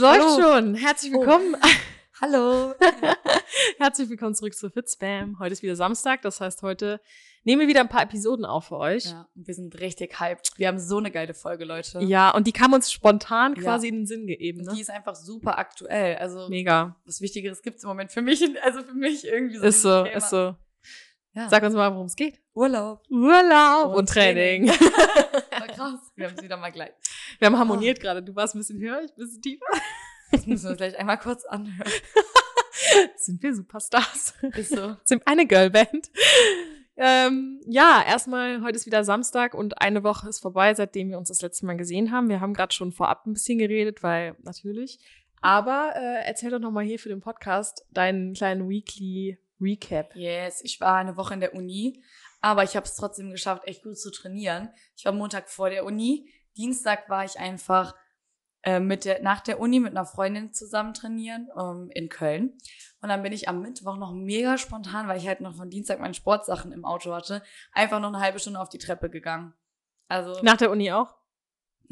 läuft Hallo. schon. Herzlich willkommen. Hallo. Herzlich willkommen zurück zu Fitspam. Heute ist wieder Samstag, das heißt, heute nehmen wir wieder ein paar Episoden auf für euch. Ja, und wir sind richtig hyped. Wir haben so eine geile Folge, Leute. Ja, und die kam uns spontan Ja. quasi in den Sinn gegeben. Und Ne? die ist einfach super aktuell. Also, Mega. was Wichtigeres gibt's im Moment für mich. Also für mich irgendwie so. Ist so, Thema. ist so. Ja. Sag uns mal, worum es geht. Urlaub. Urlaub und, Training. War krass. Wir haben es wieder mal gleich. Wir haben harmoniert gerade. Du warst ein bisschen höher, ich ein bisschen tiefer. Das müssen wir uns gleich einmal kurz anhören. Sind wir Superstars? Ist so. Sind eine Girlband. Ähm, ja, erstmal, heute ist wieder Samstag und eine Woche ist vorbei, seitdem wir uns das letzte Mal gesehen haben. Wir haben gerade schon vorab ein bisschen geredet, weil natürlich. Aber äh, erzähl doch nochmal hier für den Podcast deinen kleinen Weekly Recap. Yes, ich war eine Woche in der Uni, aber ich habe es trotzdem geschafft, echt gut zu trainieren. Ich war Montag vor der Uni. Dienstag war ich einfach äh, mit der, nach der Uni mit einer Freundin zusammen trainieren ähm, in Köln. Und dann bin ich am Mittwoch noch mega spontan, weil ich halt noch von Dienstag meine Sportsachen im Auto hatte, einfach noch eine halbe Stunde auf die Treppe gegangen. Also Nach der Uni auch?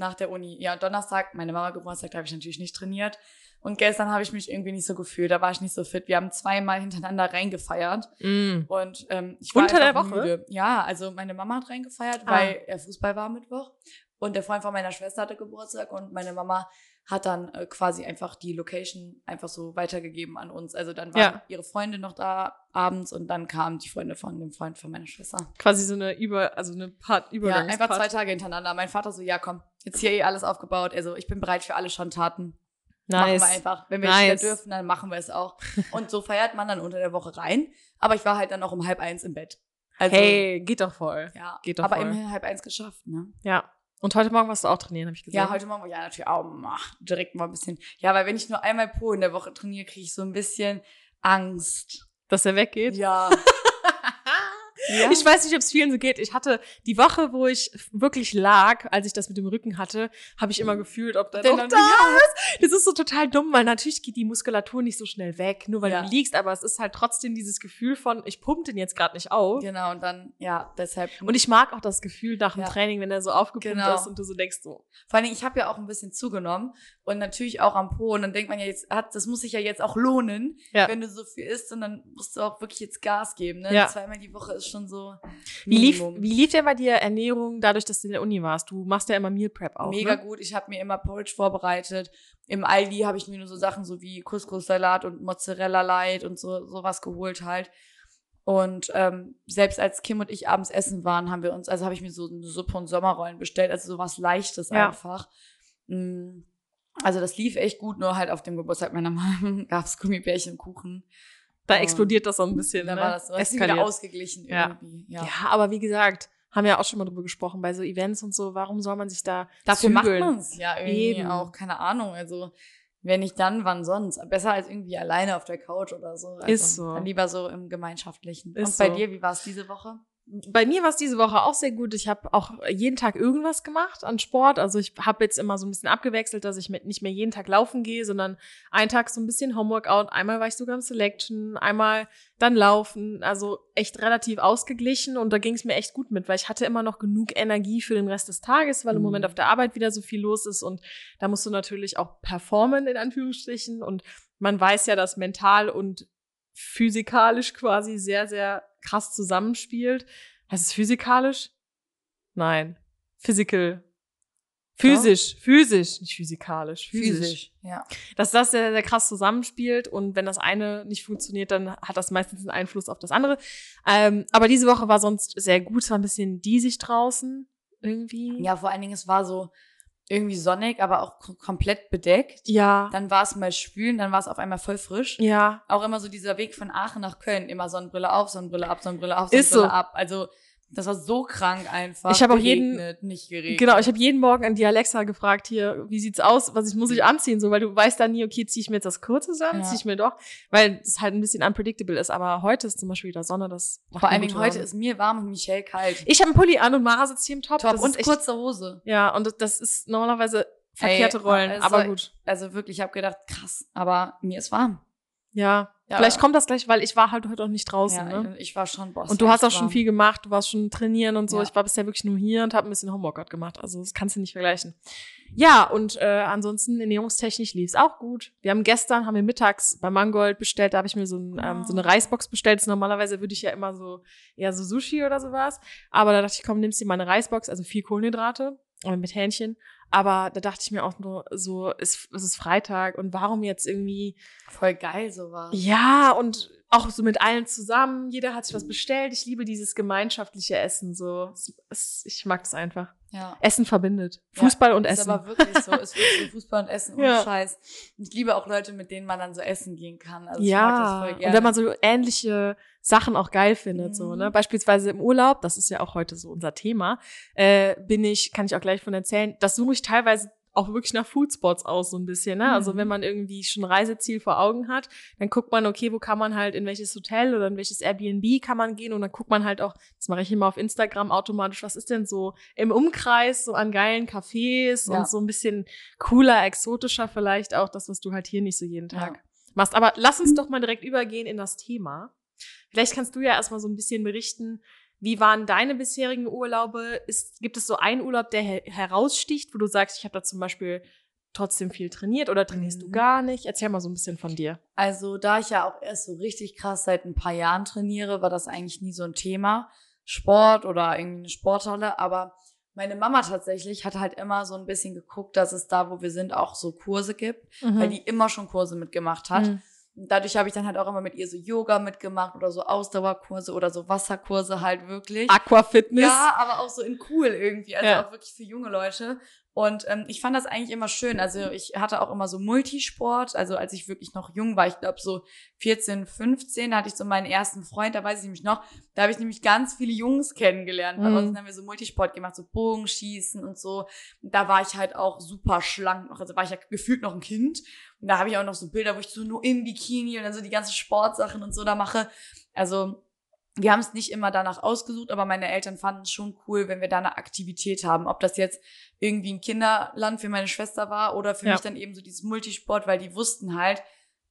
nach der Uni. Ja, Donnerstag, meine Mama Geburtstag, da habe ich natürlich nicht trainiert. Und gestern habe ich mich irgendwie nicht so gefühlt, da war ich nicht so fit. Wir haben zweimal hintereinander reingefeiert. Mm. Und ähm, ich war Unter der Woche? Müde. Ja, also meine Mama hat reingefeiert, Ah. weil er Fußball war Mittwoch. Und der Freund von meiner Schwester hatte Geburtstag und meine Mama hat dann äh, quasi einfach die Location einfach so weitergegeben an uns. Also dann war Ja. ihre Freundin noch da abends und dann kamen die Freunde von dem Freund von meiner Schwester. Quasi so eine Über, also eine Part, Ja, Übergangspart. einfach zwei Tage hintereinander. Mein Vater so, ja komm, jetzt hier eh alles aufgebaut. Also ich bin bereit für alle Schandtaten. Nice. Machen wir einfach. Wenn wir Nice. nicht mehr dürfen, dann machen wir es auch. Und so feiert man dann unter der Woche rein. Aber ich war halt dann auch um halb eins im Bett. Also, hey, geht doch voll. ja, geht doch aber voll. immerhin halb eins geschafft, ne? Ja. Und heute Morgen warst du auch trainieren, habe ich gesehen. Ja, heute Morgen, ja, natürlich auch, ach, direkt mal ein bisschen. Ja, weil wenn ich nur einmal pro in der Woche trainiere, kriege ich so ein bisschen Angst. Dass er weggeht. Ja. ja. Ich weiß nicht, ob es vielen so geht. Ich hatte die Woche, wo ich wirklich lag, als ich das mit dem Rücken hatte, habe ich immer gefühlt, ob da noch da ist. Das ist so total dumm, weil natürlich geht die Muskulatur nicht so schnell weg, nur weil Ja. du liegst, aber es ist halt trotzdem dieses Gefühl von, ich pump den jetzt gerade nicht auf. Genau, und dann, ja, deshalb. Und ich mag auch das Gefühl nach dem Ja. Training, wenn er so aufgepumpt Genau. ist und du so denkst so, Vor allen Dingen, ich habe ja auch ein bisschen zugenommen und natürlich auch am Po. Und dann denkt man ja jetzt, hat, das muss sich ja jetzt auch lohnen, wenn du so viel isst. Und dann musst du auch wirklich jetzt Gas geben. Ne? Ja. Zweimal die Woche ist schon so. wie lief, wie lief denn bei dir Ernährung dadurch, dass du in der Uni warst? Du machst ja immer Meal Prep auch, Mega ne? gut. Ich habe mir immer Porridge vorbereitet. Im Aldi habe ich mir nur so Sachen so wie Couscous-Salat und Mozzarella Light und so sowas geholt halt. Und ähm, selbst als Kim und ich abends essen waren, haben wir uns, also habe ich mir so eine Suppe und Sommerrollen bestellt, also sowas Leichtes Ja. einfach. Mm, Also das lief echt gut, nur halt auf dem Geburtstag meiner Mama gab's Gummibärchen und Kuchen. Da Und explodiert das so ein bisschen, Dann ne? war das ist wieder ausgeglichen irgendwie. Ja. Ja. aber wie gesagt, haben wir ja auch schon mal drüber gesprochen, bei so Events und so, warum soll man sich da Dafür macht zügeln? man's ja irgendwie Eben. auch, keine Ahnung. Also, wenn nicht dann, wann sonst? Besser als irgendwie alleine auf der Couch oder so. Also, Ist so. Dann lieber so im Gemeinschaftlichen. Ist Und bei so. dir, wie war es diese Woche? Bei mir war es diese Woche auch sehr gut. Ich habe auch jeden Tag irgendwas gemacht an Sport. Also ich habe jetzt immer so ein bisschen abgewechselt, dass ich mit nicht mehr jeden Tag laufen gehe, sondern einen Tag so ein bisschen Homeworkout. Einmal war ich sogar im Selection, einmal dann laufen. Also echt relativ ausgeglichen und da ging es mir echt gut mit, weil ich hatte immer noch genug Energie für den Rest des Tages, weil im Mhm. Moment auf der Arbeit wieder so viel los ist und da musst du natürlich auch performen in Anführungsstrichen und man weiß ja, dass mental und physikalisch quasi sehr, sehr krass zusammenspielt. Heißt es physikalisch? Nein. Physical. Physisch, physisch, nicht physikalisch, physisch. Ja. Dass das sehr, sehr krass zusammenspielt und wenn das eine nicht funktioniert, dann hat das meistens einen Einfluss auf das andere. Ähm, aber diese Woche war sonst sehr gut, es war ein bisschen diesig draußen irgendwie. Ja, vor allen Dingen, es war so irgendwie sonnig, aber auch komplett bedeckt. Ja. Dann war es mal schwül, dann war es auf einmal voll frisch. Ja. Auch immer so dieser Weg von Aachen nach Köln. Immer Sonnenbrille auf, Sonnenbrille ab, Sonnenbrille auf, Ist Sonnenbrille so. ab. Also, das war so krank einfach. Ich hab auch jeden- nicht geregnet. Genau, ich habe jeden Morgen an die Alexa gefragt, hier, wie sieht's aus, was ich muss ich anziehen, so, weil du weißt dann nie, okay, ziehe ich mir jetzt das Kurze an, Ja. ziehe ich mir doch, weil es halt ein bisschen unpredictable ist, aber heute ist zum Beispiel wieder Sonne, das macht Vor allen Dingen heute ist mir warm und Michelle kalt. Ich habe einen Pulli an und Mara sitzt hier im Top, Top das und ist echt, kurze Hose. ja, und das, das ist normalerweise verkehrte Ey, Rollen, also- aber gut. Also wirklich, ich habe gedacht, krass, aber mir ist warm. Ja, Ja, vielleicht kommt das gleich, weil ich war halt heute auch nicht draußen, ja, ne? ich, ich war schon Boss. Und du hast auch schon viel gemacht, du warst schon trainieren und so. Ja. Ich war bisher wirklich nur hier und habe ein bisschen Homeworkout gemacht. Also das kannst du nicht vergleichen. Ja, und äh, ansonsten ernährungstechnisch lief es auch gut. Wir haben gestern, haben wir mittags bei Mangold bestellt, da habe ich mir so, ein, ähm, so eine. Reisbox bestellt. Normalerweise würde ich ja immer so eher so Sushi oder sowas. Aber da dachte ich, komm, nimmst dir mal eine Reisbox, also viel Kohlenhydrate mit Hähnchen. Aber da dachte ich mir auch nur so, es, es ist Freitag und warum jetzt irgendwie Voll geil sowas. ja, und auch so mit allen zusammen. Jeder hat sich was bestellt. Ich liebe dieses gemeinschaftliche Essen. So, es, es, ich mag das einfach. Ja. Essen verbindet. Ja, Fußball und ist Essen. aber wirklich so. Ist wirklich so Fußball und Essen und Ja. Scheiß. Und ich liebe auch Leute, mit denen man dann so essen gehen kann. Also ich mag das ja, und wenn man so ähnliche Sachen auch geil findet, so, Mhm. ne? Beispielsweise im Urlaub, das ist ja auch heute so unser Thema, äh, bin ich, kann ich auch gleich von erzählen, das suche ich teilweise auch wirklich nach Foodspots aus, so ein bisschen, ne? Also Mhm. wenn man irgendwie schon Reiseziel vor Augen hat, dann guckt man, okay, wo kann man halt, in welches Hotel oder in welches Airbnb kann man gehen und dann guckt man halt auch, das mache ich immer auf Instagram automatisch, was ist denn so im Umkreis so an geilen Cafés Ja. und so ein bisschen cooler, exotischer vielleicht auch, das, was du halt hier nicht so jeden Tag Ja. machst. Aber lass uns doch mal direkt übergehen in das Thema. Vielleicht kannst du ja erstmal so ein bisschen berichten, wie waren deine bisherigen Urlaube? Ist, gibt es so einen Urlaub, der her heraussticht, wo du sagst, ich habe da zum Beispiel trotzdem viel trainiert oder trainierst du Mhm. gar nicht? Erzähl mal so ein bisschen von dir. Also, da ich ja auch erst so richtig krass seit ein paar Jahren trainiere, war das eigentlich nie so ein Thema. Sport oder irgendwie eine Sporthalle. Aber meine Mama tatsächlich hat halt immer so ein bisschen geguckt, dass es da, wo wir sind, auch so Kurse gibt, weil die immer schon Kurse mitgemacht hat. Mhm. Dadurch habe ich dann halt auch immer mit ihr so Yoga mitgemacht oder so Ausdauerkurse oder so Wasserkurse halt wirklich. Aquafitness. Ja, aber auch so in cool irgendwie. Also Ja. auch wirklich für junge Leute. Und ähm, ich fand das eigentlich immer schön. Also ich hatte auch immer so Multisport. Also als ich wirklich noch jung war, ich glaube so 14, 15, da hatte ich so meinen ersten Freund, da weiß ich nämlich noch, da habe ich nämlich ganz viele Jungs kennengelernt. Bei Mhm. uns haben wir so Multisport gemacht, so Bogenschießen und so. Und da war ich halt auch super schlank noch. Also war ich ja gefühlt noch ein Kind. Und da habe ich auch noch so Bilder, wo ich so nur im Bikini und dann so die ganzen Sportsachen und so da mache. Also wir haben es nicht immer danach ausgesucht, aber meine Eltern fanden es schon cool, wenn wir da eine Aktivität haben. Ob das jetzt irgendwie ein Kinderland für meine Schwester war oder für Ja. mich dann eben so dieses Multisport, weil die wussten halt,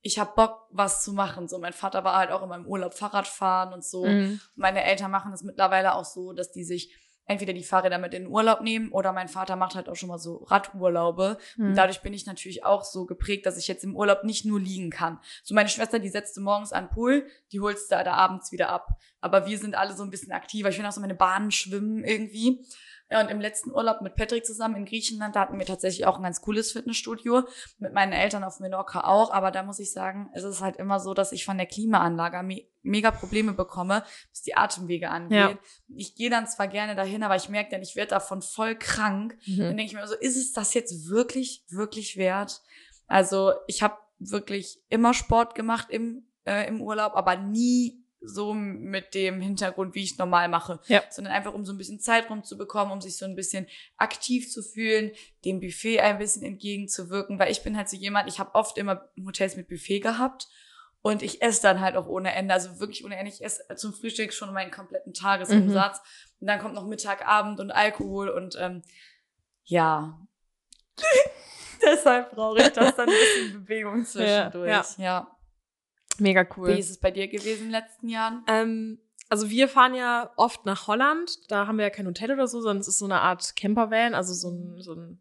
ich hab Bock, was zu machen. So, mein Vater war halt auch immer im Urlaub Fahrrad fahren und so. Mhm. Meine Eltern machen es mittlerweile auch so, dass die sich entweder die Fahrräder mit in den Urlaub nehmen oder mein Vater macht halt auch schon mal so Radurlaube. Und Mhm. dadurch bin ich natürlich auch so geprägt, dass ich jetzt im Urlaub nicht nur liegen kann. So meine Schwester, die setzte morgens an den Pool, die holst da, da abends wieder ab. Aber wir sind alle so ein bisschen aktiver. Ich will auch so meine Bahnen schwimmen irgendwie. Ja, und im letzten Urlaub mit Patrick zusammen in Griechenland, da hatten wir tatsächlich auch ein ganz cooles Fitnessstudio. Mit meinen Eltern auf Menorca auch. Aber da muss ich sagen, es ist halt immer so, dass ich von der Klimaanlage me mega Probleme bekomme, was die Atemwege angeht. Ja. Ich gehe dann zwar gerne dahin, aber ich merke dann, ich werde davon voll krank. Mhm. Dann denke ich mir so, ist es das jetzt wirklich, wirklich wert? Also ich habe wirklich immer Sport gemacht im, äh, im Urlaub, aber nie so mit dem Hintergrund, wie ich es normal mache, Ja. sondern einfach um so ein bisschen Zeit rumzubekommen, um sich so ein bisschen aktiv zu fühlen, dem Buffet ein bisschen entgegenzuwirken, weil ich bin halt so jemand, ich habe oft immer Hotels mit Buffet gehabt und ich esse dann halt auch ohne Ende, also wirklich ohne Ende. Ich esse zum Frühstück schon meinen kompletten Tagesumsatz und dann kommt noch Mittag, Abend und Alkohol und ähm, ja. Deshalb brauche ich das dann ein bisschen Bewegung zwischendurch. ja. ja. Mega Wie cool. ist es bei dir gewesen in den letzten Jahren? Ähm, also wir fahren ja oft nach Holland. Da haben wir ja kein Hotel oder so, sondern es ist so eine Art Campervan, also so ein, so ein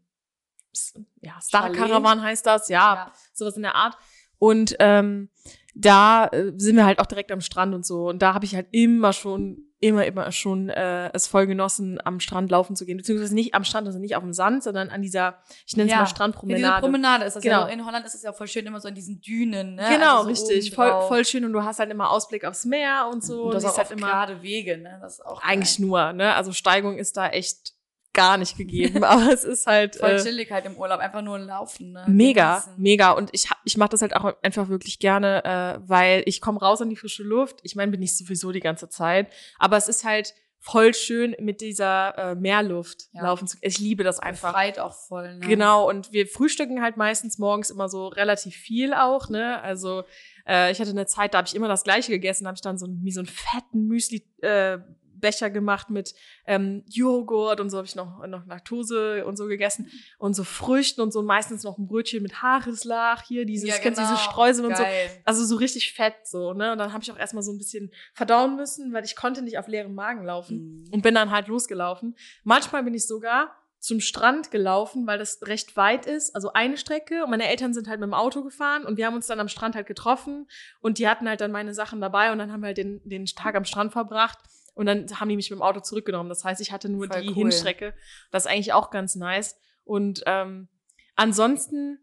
ja, Star Caravan heißt das, ja, sowas in der Art. Und ähm, da äh, sind wir halt auch direkt am Strand und so. Und da habe ich halt immer schon, immer, immer schon äh, es voll genossen, am Strand laufen zu gehen. Beziehungsweise nicht am Strand, also nicht auf dem Sand, sondern an dieser, ich nenne es Ja. mal Ja, diese Strandpromenade. Promenade ist das Genau. ja. In Holland ist es ja voll schön immer so in diesen Dünen, ne? genau, Also so richtig. Voll, voll schön. Und du hast halt immer Ausblick aufs Meer und so. Und das siehst auch halt auf gerade Wege, ne? Das ist auch eigentlich geil. nur, ne? Also Steigung ist da echt gar nicht gegeben, aber es ist halt voll äh, chillig halt im Urlaub, einfach nur laufen, ne? mega, mega und ich ich mache das halt auch einfach wirklich gerne, äh, weil ich komme raus an die frische Luft. Ich meine, bin ich sowieso die ganze Zeit, aber es ist halt voll schön mit dieser äh, Meerluft Ja. laufen zu. Ich liebe das einfach. Befreit auch voll, ne? Genau, und wir frühstücken halt meistens morgens immer so relativ viel auch, ne? Also äh, ich hatte eine Zeit, da habe ich immer das gleiche gegessen, habe ich dann so, ein- wie so einen fetten Müsli äh, Becher gemacht mit ähm, Joghurt und so habe ich noch noch Laktose und so gegessen und so Früchten und so und meistens noch ein Brötchen mit Haareslach hier dieses Ja, genau. diese Streusel und so also so richtig fett so ne und dann habe ich auch erstmal so ein bisschen verdauen müssen weil ich konnte nicht auf leerem Magen laufen Mhm. und bin dann halt losgelaufen. Manchmal bin ich sogar zum Strand gelaufen, weil das recht weit ist, also eine Strecke. Und meine Eltern sind halt mit dem Auto gefahren und wir haben uns dann am Strand halt getroffen und die hatten halt dann meine Sachen dabei und dann haben wir halt den, den Tag am Strand verbracht. Und dann haben die mich mit dem Auto zurückgenommen. Das heißt, ich hatte nur Voll die cool. Hinstrecke. Das ist eigentlich auch ganz nice. Und ähm, ansonsten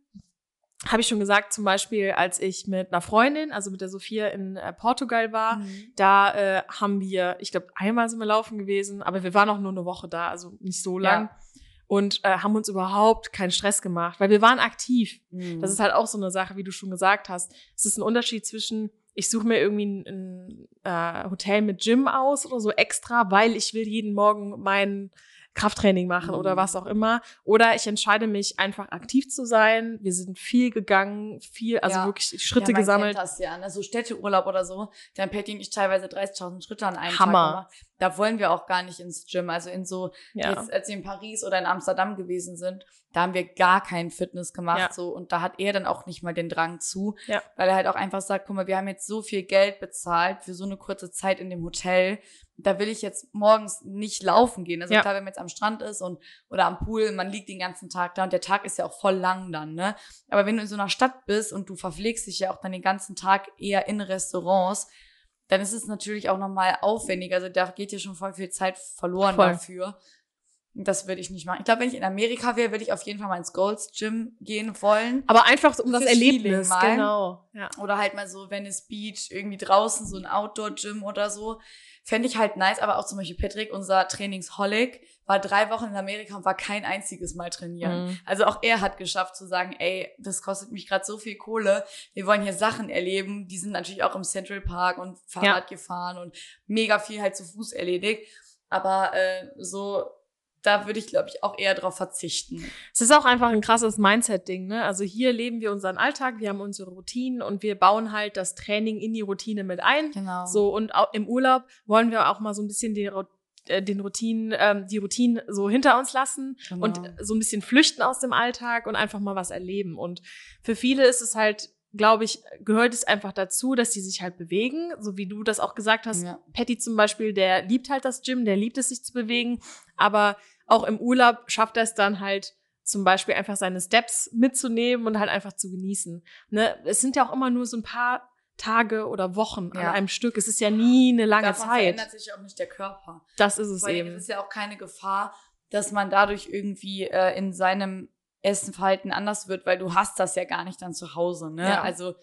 habe ich schon gesagt, zum Beispiel, als ich mit einer Freundin, also mit der Sophia in äh, Portugal war, Mhm. da äh, haben wir, ich glaube, einmal sind wir laufen gewesen, aber wir waren auch nur eine Woche da, also nicht so lang. Und äh, haben uns überhaupt keinen Stress gemacht, weil wir waren aktiv. Mhm. Das ist halt auch so eine Sache, wie du schon gesagt hast. Es ist ein Unterschied zwischen, ich suche mir irgendwie ein, ein äh, Hotel mit Gym aus oder so extra, weil ich will jeden Morgen mein Krafttraining machen Mhm. oder was auch immer. Oder ich entscheide mich einfach aktiv zu sein. Wir sind viel gegangen, viel, also Ja. wirklich Schritte ja, man gesammelt. Kennt das ja, ne? So Städteurlaub oder so. Dann Patty und ich teilweise 30.000 Schritte an einem Hammer. Tag gemacht. Da wollen wir auch gar nicht ins Gym. Also in so, Ja. jetzt, als wir in Paris oder in Amsterdam gewesen sind, da haben wir gar keinen Fitness gemacht. Ja. So, und da hat er dann auch nicht mal den Drang zu. Ja. Weil er halt auch einfach sagt, guck mal, wir haben jetzt so viel Geld bezahlt für so eine kurze Zeit in dem Hotel. Da will ich jetzt morgens nicht laufen gehen. Also Ja. klar, wenn man jetzt am Strand ist und oder am Pool, man liegt den ganzen Tag da und der Tag ist ja auch voll lang dann, ne? Aber wenn du in so einer Stadt bist und du verpflegst dich ja auch dann den ganzen Tag eher in Restaurants, dann ist es natürlich auch nochmal aufwendiger. Also da geht ja schon voll viel Zeit verloren Voll. dafür. Das würde ich nicht machen. Ich glaube, wenn ich in Amerika wäre, würde ich auf jeden Fall mal ins Gold's Gym gehen wollen. Aber einfach um das Fürs Erlebnis, mal. genau. Ja. Oder halt mal so Venice Beach, irgendwie draußen, so ein Outdoor-Gym oder so. Fände ich halt nice, aber auch zum Beispiel Patrick, unser Trainingsholic, war drei Wochen in Amerika und war kein einziges Mal trainieren. Mhm. Also auch er hat geschafft zu sagen, ey, das kostet mich gerade so viel Kohle. Wir wollen hier Sachen erleben. Die sind natürlich auch im Central Park und Fahrrad gefahren und mega viel halt zu Fuß erledigt. Aber äh, so, da würde ich, glaube ich, auch eher drauf verzichten. Es ist auch einfach ein krasses Mindset-Ding, ne? Also hier leben wir unseren Alltag, wir haben unsere Routinen und wir bauen halt das Training in die Routine mit ein. Genau. So, und auch im Urlaub wollen wir auch mal so ein bisschen die, äh, den Routinen, ähm, die Routinen so hinter uns lassen Genau. und so ein bisschen flüchten aus dem Alltag und einfach mal was erleben. Und für viele ist es halt, glaube ich, gehört es einfach dazu, dass die sich halt bewegen, so wie du das auch gesagt hast. Ja. Patty zum Beispiel, der liebt halt das Gym, der liebt es, sich zu bewegen, aber auch im Urlaub schafft er es dann halt, zum Beispiel einfach seine Steps mitzunehmen und halt einfach zu genießen. Ne? Es sind ja auch immer nur so ein paar Tage oder Wochen Ja. an einem Stück. Es ist ja nie eine lange Davon Zeit. verändert sich auch nicht der Körper. Das ist es Weil eben. es ist ja auch keine Gefahr, dass man dadurch irgendwie äh, in seinem Essenverhalten anders wird, weil du hast das ja gar nicht dann zu Hause. Ne? Ja. Also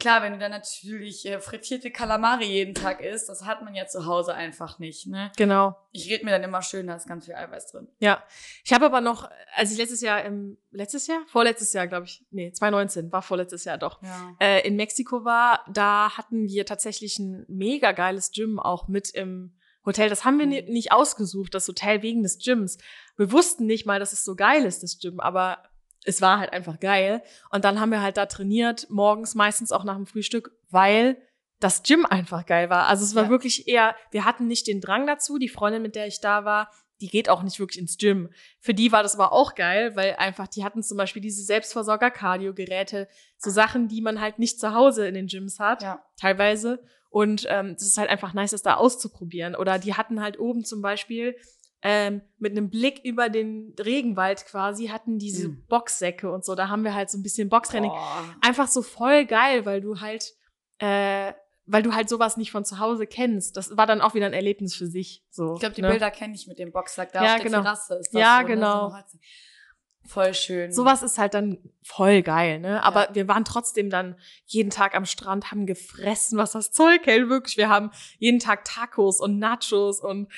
klar, wenn du dann natürlich äh, frittierte Kalamari jeden Tag isst, das hat man ja zu Hause einfach nicht. Ne? Genau. Ich rede mir dann immer schön, da ist ganz viel Eiweiß drin. Ja. Ich habe aber noch, als ich letztes Jahr im, letztes Jahr? Vorletztes Jahr, glaube ich. Nee, 2019, war vorletztes Jahr doch. Ja. Äh, in Mexiko war, da hatten wir tatsächlich ein mega geiles Gym auch mit im Hotel. Das haben wir Mhm. nicht ausgesucht, das Hotel wegen des Gyms. Wir wussten nicht mal, dass es so geil ist, das Gym, aber es war halt einfach geil. Und dann haben wir halt da trainiert, morgens meistens auch nach dem Frühstück, weil das Gym einfach geil war. Also es war Ja. wirklich eher, wir hatten nicht den Drang dazu. Die Freundin, mit der ich da war, die geht auch nicht wirklich ins Gym. Für die war das aber auch geil, weil einfach, die hatten zum Beispiel diese Selbstversorger-Cardio-Geräte, so Sachen, die man halt nicht zu Hause in den Gyms hat, Ja. teilweise. Und ähm, das ist halt einfach nice, das da auszuprobieren. Oder die hatten halt oben zum Beispiel ähm, mit einem Blick über den Regenwald quasi, hatten diese Mhm. Boxsäcke und so. Da haben wir halt so ein bisschen Boxtraining. Boah. Einfach so voll geil, weil du halt, äh, weil du halt sowas nicht von zu Hause kennst. Das war dann auch wieder ein Erlebnis für sich. So, Ich glaube, die ne? Bilder kenne ich mit dem Boxsack da Ja, auf der genau. Terrasse. Ist das Ja, so, ne? genau. So Voll schön. Sowas ist halt dann voll geil, ne? Aber Ja. wir waren trotzdem dann jeden Tag am Strand, haben gefressen, was das Zeug hält, wirklich. Wir haben jeden Tag Tacos und Nachos und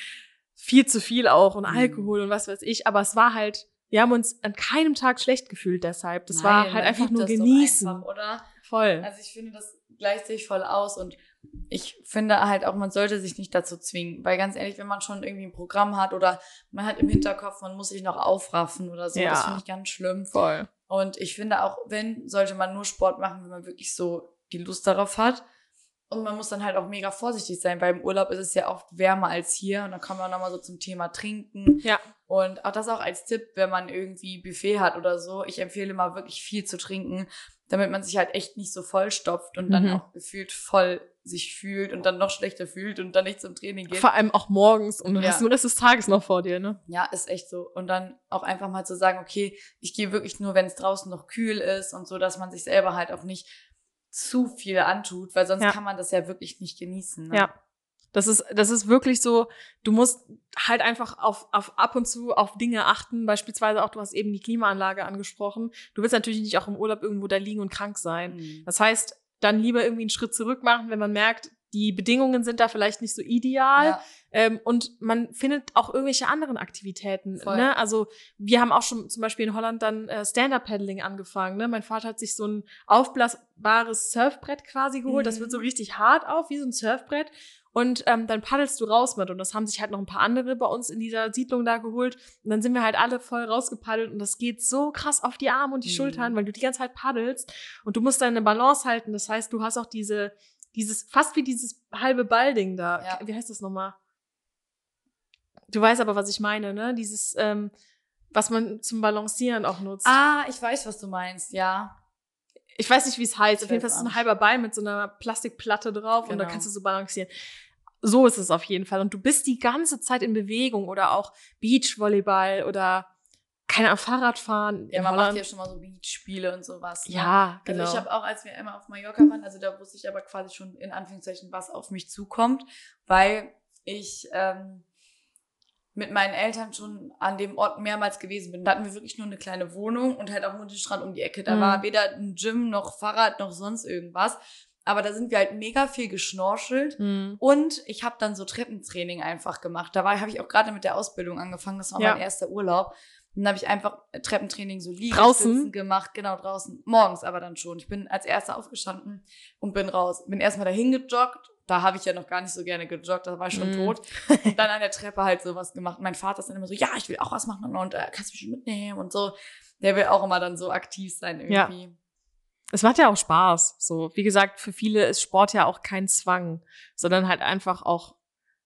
viel zu viel auch und Mhm. Alkohol und was weiß ich. Aber es war halt, wir haben uns an keinem Tag schlecht gefühlt deshalb. Das Nein, war halt einfach nur genießen. Einfach, oder? Voll. Also ich finde, das gleicht sich voll aus und ich finde halt auch, man sollte sich nicht dazu zwingen, weil ganz ehrlich, wenn man schon irgendwie ein Programm hat oder man hat im Hinterkopf, man muss sich noch aufraffen oder so, Ja. das finde ich ganz schlimm. Voll. Und ich finde auch, wenn, sollte man nur Sport machen, wenn man wirklich so die Lust darauf hat. Und man muss dann halt auch mega vorsichtig sein, weil im Urlaub ist es ja oft wärmer als hier. Und dann kommen wir nochmal so zum Thema Trinken. Ja. Und auch das auch als Tipp, wenn man irgendwie Buffet hat oder so. Ich empfehle mal wirklich viel zu trinken, damit man sich halt echt nicht so vollstopft und dann Mhm. auch gefühlt voll sich fühlt und dann noch schlechter fühlt und dann nicht zum Training geht. Vor allem auch morgens und dann Ja. hast du den Rest des Tages noch vor dir, ne? Ja, ist echt so. Und dann auch einfach mal zu sagen, okay, ich gehe wirklich nur, wenn es draußen noch kühl ist und so, dass man sich selber halt auch nicht zu viel antut, weil sonst Ja. kann man das ja wirklich nicht genießen. Ne? Ja. Das ist, das ist wirklich so, du musst halt einfach auf, auf ab und zu auf Dinge achten. Beispielsweise auch, du hast eben die Klimaanlage angesprochen. Du willst natürlich nicht auch im Urlaub irgendwo da liegen und krank sein. Mhm. Das heißt, dann lieber irgendwie einen Schritt zurück machen, wenn man merkt, die Bedingungen sind da vielleicht nicht so ideal. Ja. Ähm, und man findet auch irgendwelche anderen Aktivitäten. Voll. Ne? Also wir haben auch schon zum Beispiel in Holland dann äh, Stand-Up-Paddling angefangen. Ne? Mein Vater hat sich so ein aufblasbares Surfbrett quasi geholt. Das Mhm. wird so richtig hart auf, wie so ein Surfbrett. Und ähm, dann paddelst du raus mit. Und das haben sich halt noch ein paar andere bei uns in dieser Siedlung da geholt. Und dann sind wir halt alle voll rausgepaddelt. Und das geht so krass auf die Arme und die Mhm. Schultern, weil du die ganze Zeit paddelst. Und du musst deine Balance halten. Das heißt, du hast auch diese, dieses, fast wie dieses halbe Ballding da. Ja. Wie heißt das nochmal? Du weißt aber, was ich meine, ne? Dieses, ähm, was man zum Balancieren auch nutzt. Ah, ich weiß, was du meinst, ja. Ich weiß nicht, wie es heißt. Ich Auf jeden Fall ist es ein halber Ball mit so einer Plastikplatte drauf und da Genau. kannst du so balancieren. So ist es auf jeden Fall. Und du bist die ganze Zeit in Bewegung oder auch Beachvolleyball oder keine Ahnung, Fahrradfahren. Ja, man Holland. macht ja schon mal so Beachspiele und sowas. Ne? ja, genau. Also ich habe auch, als wir einmal auf Mallorca waren, also da wusste ich aber quasi schon in Anführungszeichen, was auf mich zukommt, weil ich ähm, mit meinen Eltern schon an dem Ort mehrmals gewesen bin. Da hatten wir wirklich nur eine kleine Wohnung und halt auch nur den Strand um die Ecke. Da Mhm. war weder ein Gym noch Fahrrad noch sonst irgendwas. Aber da sind wir halt mega viel geschnorchelt. Hm. Und ich habe dann so Treppentraining einfach gemacht. Da habe ich auch gerade mit der Ausbildung angefangen. Das war Ja. mein erster Urlaub. Dann habe ich einfach Treppentraining so liegen Draußen? gemacht, genau draußen. Morgens aber dann schon. Ich bin als erster aufgestanden und bin raus. Bin erstmal dahin gejoggt. Da habe ich ja noch gar nicht so gerne gejoggt, da war ich schon Mm. tot. Und dann an der Treppe halt sowas gemacht. Mein Vater ist dann immer so, ja, ich will auch was machen und äh, kannst du mich schon mitnehmen und so. Der will auch immer dann so aktiv sein Ja. irgendwie. Es macht ja auch Spaß. So, wie gesagt, für viele ist Sport ja auch kein Zwang, sondern halt einfach auch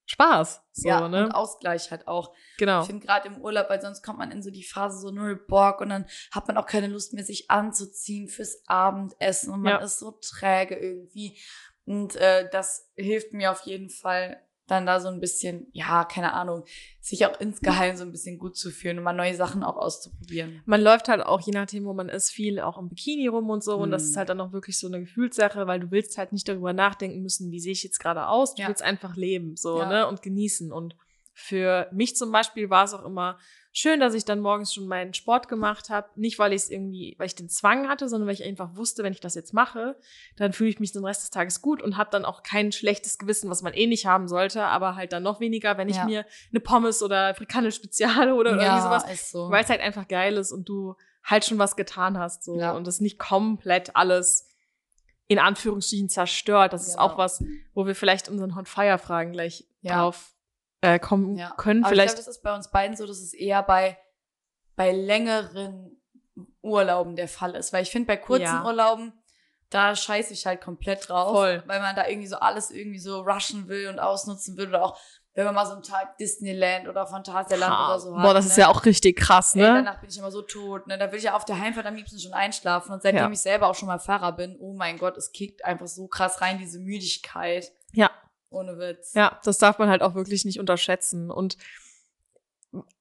Spaß. So, ja, ne? und Ausgleich halt auch. Genau. Ich finde gerade im Urlaub, weil sonst kommt man in so die Phase so null Bock und dann hat man auch keine Lust mehr, sich anzuziehen fürs Abendessen und man Ja. ist so träge irgendwie. Und äh, das hilft mir auf jeden Fall dann da so ein bisschen, ja, keine Ahnung, sich auch insgeheim so ein bisschen gut zu fühlen und mal neue Sachen auch auszuprobieren. Man läuft halt auch, je nachdem, wo man ist, viel auch im Bikini rum und so. Und das Mhm. ist halt dann auch wirklich so eine Gefühlssache, weil du willst halt nicht darüber nachdenken müssen, wie sehe ich jetzt gerade aus. Du Ja. willst einfach leben, so, Ja. ne, und genießen. Und für mich zum Beispiel war es auch immer schön, dass ich dann morgens schon meinen Sport gemacht habe. Nicht, weil ich es irgendwie, weil ich den Zwang hatte, sondern weil ich einfach wusste, wenn ich das jetzt mache, dann fühle ich mich den Rest des Tages gut und habe dann auch kein schlechtes Gewissen, was man eh nicht haben sollte, aber halt dann noch weniger, wenn ich Ja. mir eine Pommes oder Frikandel Speziale oder irgendwie sowas ist so. weil es halt einfach geil ist und du halt schon was getan hast so Ja. und es nicht komplett alles in Anführungsstrichen zerstört. Das ist Genau. auch was, wo wir vielleicht unseren Hot Fire Fragen gleich Ja. drauf äh, kommen Ja. können. Aber Vielleicht ich glaube, das ist bei uns beiden so, dass es eher bei, bei längeren Urlauben der Fall ist. Weil ich finde, bei kurzen Ja. Urlauben, da scheiße ich halt komplett drauf. Voll. Weil man da irgendwie so alles irgendwie so rushen will und ausnutzen will. Oder auch, wenn man mal so einen Tag Disneyland oder Phantasialand oder so hat. Boah, das ist ne? ja auch richtig krass, Ey, ne? danach bin ich immer so tot. Ne? Da will ich ja auf der Heimfahrt am liebsten schon einschlafen. Und seitdem Ja. ich selber auch schon mal Fahrer bin, oh mein Gott, es kickt einfach so krass rein, diese Müdigkeit. Ja. Ohne Witz. Ja, das darf man halt auch wirklich nicht unterschätzen. Und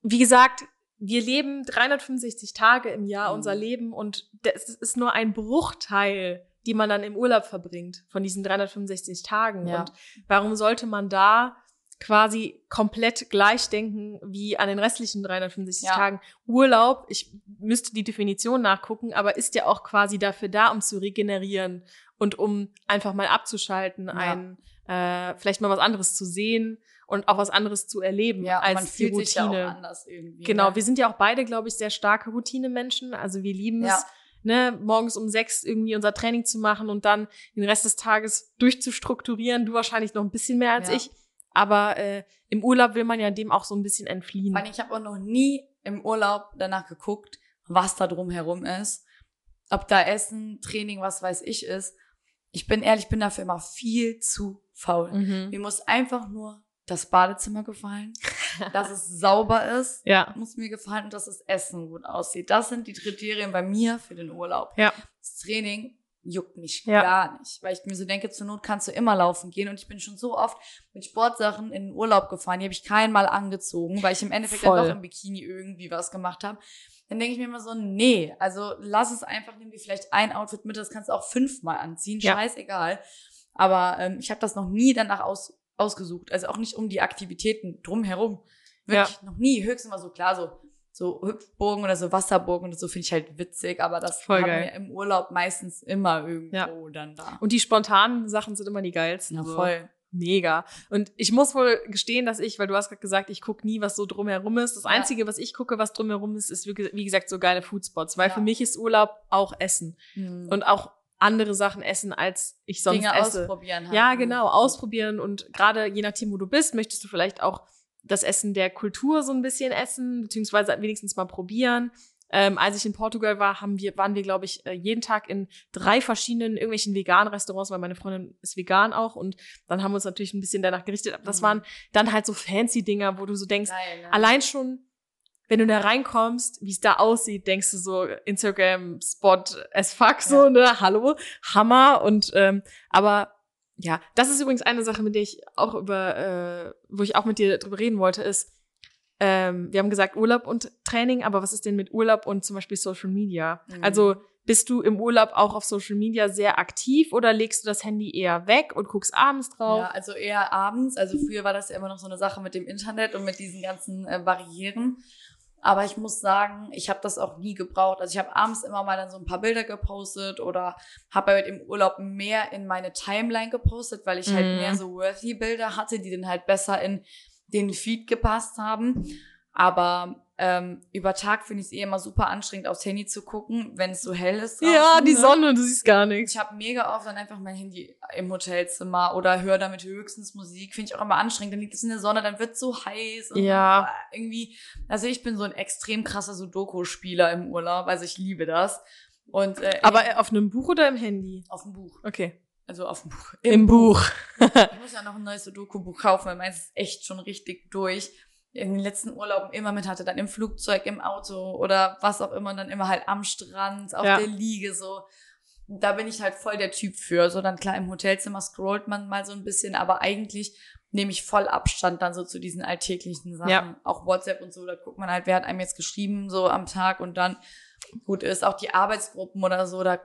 wie gesagt, wir leben 365 Tage im Jahr Mhm. unser Leben und das ist nur ein Bruchteil, die man dann im Urlaub verbringt von diesen 365 Tagen. Ja. Und warum sollte man da quasi komplett gleich denken wie an den restlichen 365 Ja. Tagen? Urlaub, ich müsste die Definition nachgucken, aber ist ja auch quasi dafür da, um zu regenerieren und um einfach mal abzuschalten, Ja. ein äh, vielleicht mal was anderes zu sehen und auch was anderes zu erleben Ja, als man die fühlt Routine. sich ja auch anders irgendwie. Genau, ne? wir sind ja auch beide, glaube ich, sehr starke Routinemenschen. Also wir lieben Ja. es, ne, morgens um sechs irgendwie unser Training zu machen und dann den Rest des Tages durchzustrukturieren. Du wahrscheinlich noch ein bisschen mehr als Ja. ich. Aber äh, im Urlaub will man ja dem auch so ein bisschen entfliehen. Vor allem, ich habe auch noch nie im Urlaub danach geguckt, was da drumherum ist. Ob da Essen, Training, was weiß ich ist. Ich bin ehrlich, ich bin dafür immer viel zu faul. Mhm. Mir muss einfach nur das Badezimmer gefallen, dass es sauber ist, Ja, muss mir gefallen und dass das Essen gut aussieht. Das sind die Kriterien bei mir für den Urlaub. Ja. Das Training juckt mich Ja. gar nicht. Weil ich mir so denke, zur Not kannst du immer laufen gehen. Und ich bin schon so oft mit Sportsachen in den Urlaub gefahren, die habe ich keinen Mal angezogen, weil ich im Endeffekt Voll. dann doch im Bikini irgendwie was gemacht habe. Dann denke ich mir immer so, nee, also lass es einfach, nimm dir vielleicht ein Outfit mit, das kannst du auch fünfmal anziehen, Ja. Aber ähm, ich habe das noch nie danach aus, ausgesucht. Also auch nicht um die Aktivitäten drumherum. Wirklich noch nie. Höchstens mal so klar, so, so Hüpfburgen oder so Wasserburgen oder so finde ich halt witzig, aber das Voll haben geil. wir im Urlaub meistens immer irgendwo Ja. dann da. Und die spontanen Sachen sind immer die geilsten. Ja, so. voll. Mega. Und ich muss wohl gestehen, dass ich, weil du hast gerade gesagt, ich gucke nie, was so drumherum ist. Das Ja. Einzige, was ich gucke, was drumherum ist, ist wie ge- wie gesagt so geile Foodspots. Weil Ja. für mich ist Urlaub auch Essen. Hm. Und auch andere Sachen essen, als ich sonst Dinge esse. ausprobieren. Ja, halt. genau, ausprobieren und gerade je nachdem, wo du bist, möchtest du vielleicht auch das Essen der Kultur so ein bisschen essen, beziehungsweise wenigstens mal probieren. Ähm, als ich in Portugal war, haben wir, waren wir, glaube ich, äh, jeden Tag in drei verschiedenen irgendwelchen veganen Restaurants, weil meine Freundin ist vegan auch und dann haben wir uns natürlich ein bisschen danach gerichtet. Aber das Mhm. waren dann halt so fancy Dinger, wo du so denkst, Geil, ne? allein schon, wenn du da reinkommst, wie es da aussieht, denkst du so, Instagram-Spot as fuck, so, Ja. ne, hallo, Hammer. Und, ähm, aber ja, das ist übrigens eine Sache, mit der ich auch über, äh, wo ich auch mit dir drüber reden wollte, ist, ähm, wir haben gesagt Urlaub und Training, aber was ist denn mit Urlaub und zum Beispiel Social Media? Mhm. Also bist du im Urlaub auch auf Social Media sehr aktiv oder legst du das Handy eher weg und guckst abends drauf? Ja, also eher abends. Also früher war das ja immer noch so eine Sache mit dem Internet und mit diesen ganzen äh, Barrieren. Aber ich muss sagen, ich habe das auch nie gebraucht. Also ich habe abends immer mal dann so ein paar Bilder gepostet oder habe halt im Urlaub mehr in meine Timeline gepostet, weil ich halt Mhm. mehr so worthy Bilder hatte, die dann halt besser in den Feed gepasst haben. Aber ähm, über Tag finde ich es eh immer super anstrengend, aufs Handy zu gucken, wenn es so hell ist. ja, draußen, die ne? Sonne, du siehst gar nichts. Ich habe mega oft dann einfach mein Handy im Hotelzimmer oder höre damit höchstens Musik. Finde ich auch immer anstrengend. Dann liegt es in der Sonne, dann wird es so heiß. Ja. Irgendwie, also ich bin so ein extrem krasser Sudoku-Spieler im Urlaub. Also ich liebe das. Und, äh, Aber äh, auf einem Buch oder im Handy? auf dem Buch. Okay. Also auf dem Buch. Im, Buch. Ich muss ja noch ein neues Sudoku-Buch kaufen, weil meins ist echt schon richtig durch. In den letzten Urlauben immer mit hatte, dann im Flugzeug, im Auto oder was auch immer, dann immer halt am Strand, auf Ja. der Liege so. Da bin ich halt voll der Typ für. So dann klar, im Hotelzimmer scrollt man mal so ein bisschen, aber eigentlich nehme ich voll Abstand dann so zu diesen alltäglichen Sachen. Ja. Auch WhatsApp und so, da guckt man halt, wer hat einem jetzt geschrieben, so am Tag und dann gut ist. Auch die Arbeitsgruppen oder so, da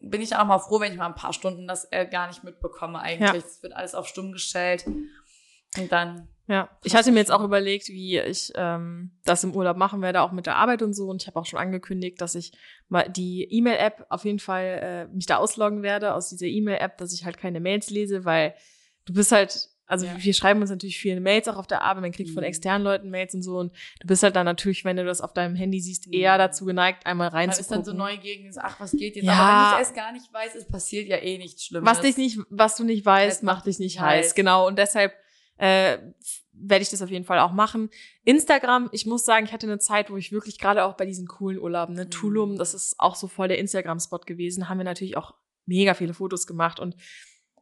bin ich auch mal froh, wenn ich mal ein paar Stunden das äh, gar nicht mitbekomme eigentlich. Es wird alles auf stumm gestellt. Und dann, Ja, ich hatte mir jetzt auch überlegt, wie ich ähm, das im Urlaub machen werde, auch mit der Arbeit und so. Und ich habe auch schon angekündigt, dass ich mal die E-Mail-App auf jeden Fall äh, mich da ausloggen werde aus dieser E-Mail-App, dass ich halt keine Mails lese, weil du bist halt, also Ja. wir schreiben uns natürlich viele Mails auch auf der Arbeit, man kriegt von Mhm. externen Leuten Mails und so. Und du bist halt dann natürlich, wenn du das auf deinem Handy siehst, Mhm. eher dazu geneigt, einmal man ist reinzugucken. dann so neugierig so, ach, was geht jetzt? Ja. Aber wenn ich es gar nicht weiß, es passiert ja eh nichts Schlimmes. Was dich nicht, was du nicht weißt, Das macht dich nicht heiß. heiß. Genau. Und deshalb äh, werde ich das auf jeden Fall auch machen. Instagram, ich muss sagen, ich hatte eine Zeit, wo ich wirklich gerade auch bei diesen coolen Urlauben, ne, Mhm. Tulum, das ist auch so voll der Instagram-Spot gewesen, haben wir natürlich auch mega viele Fotos gemacht und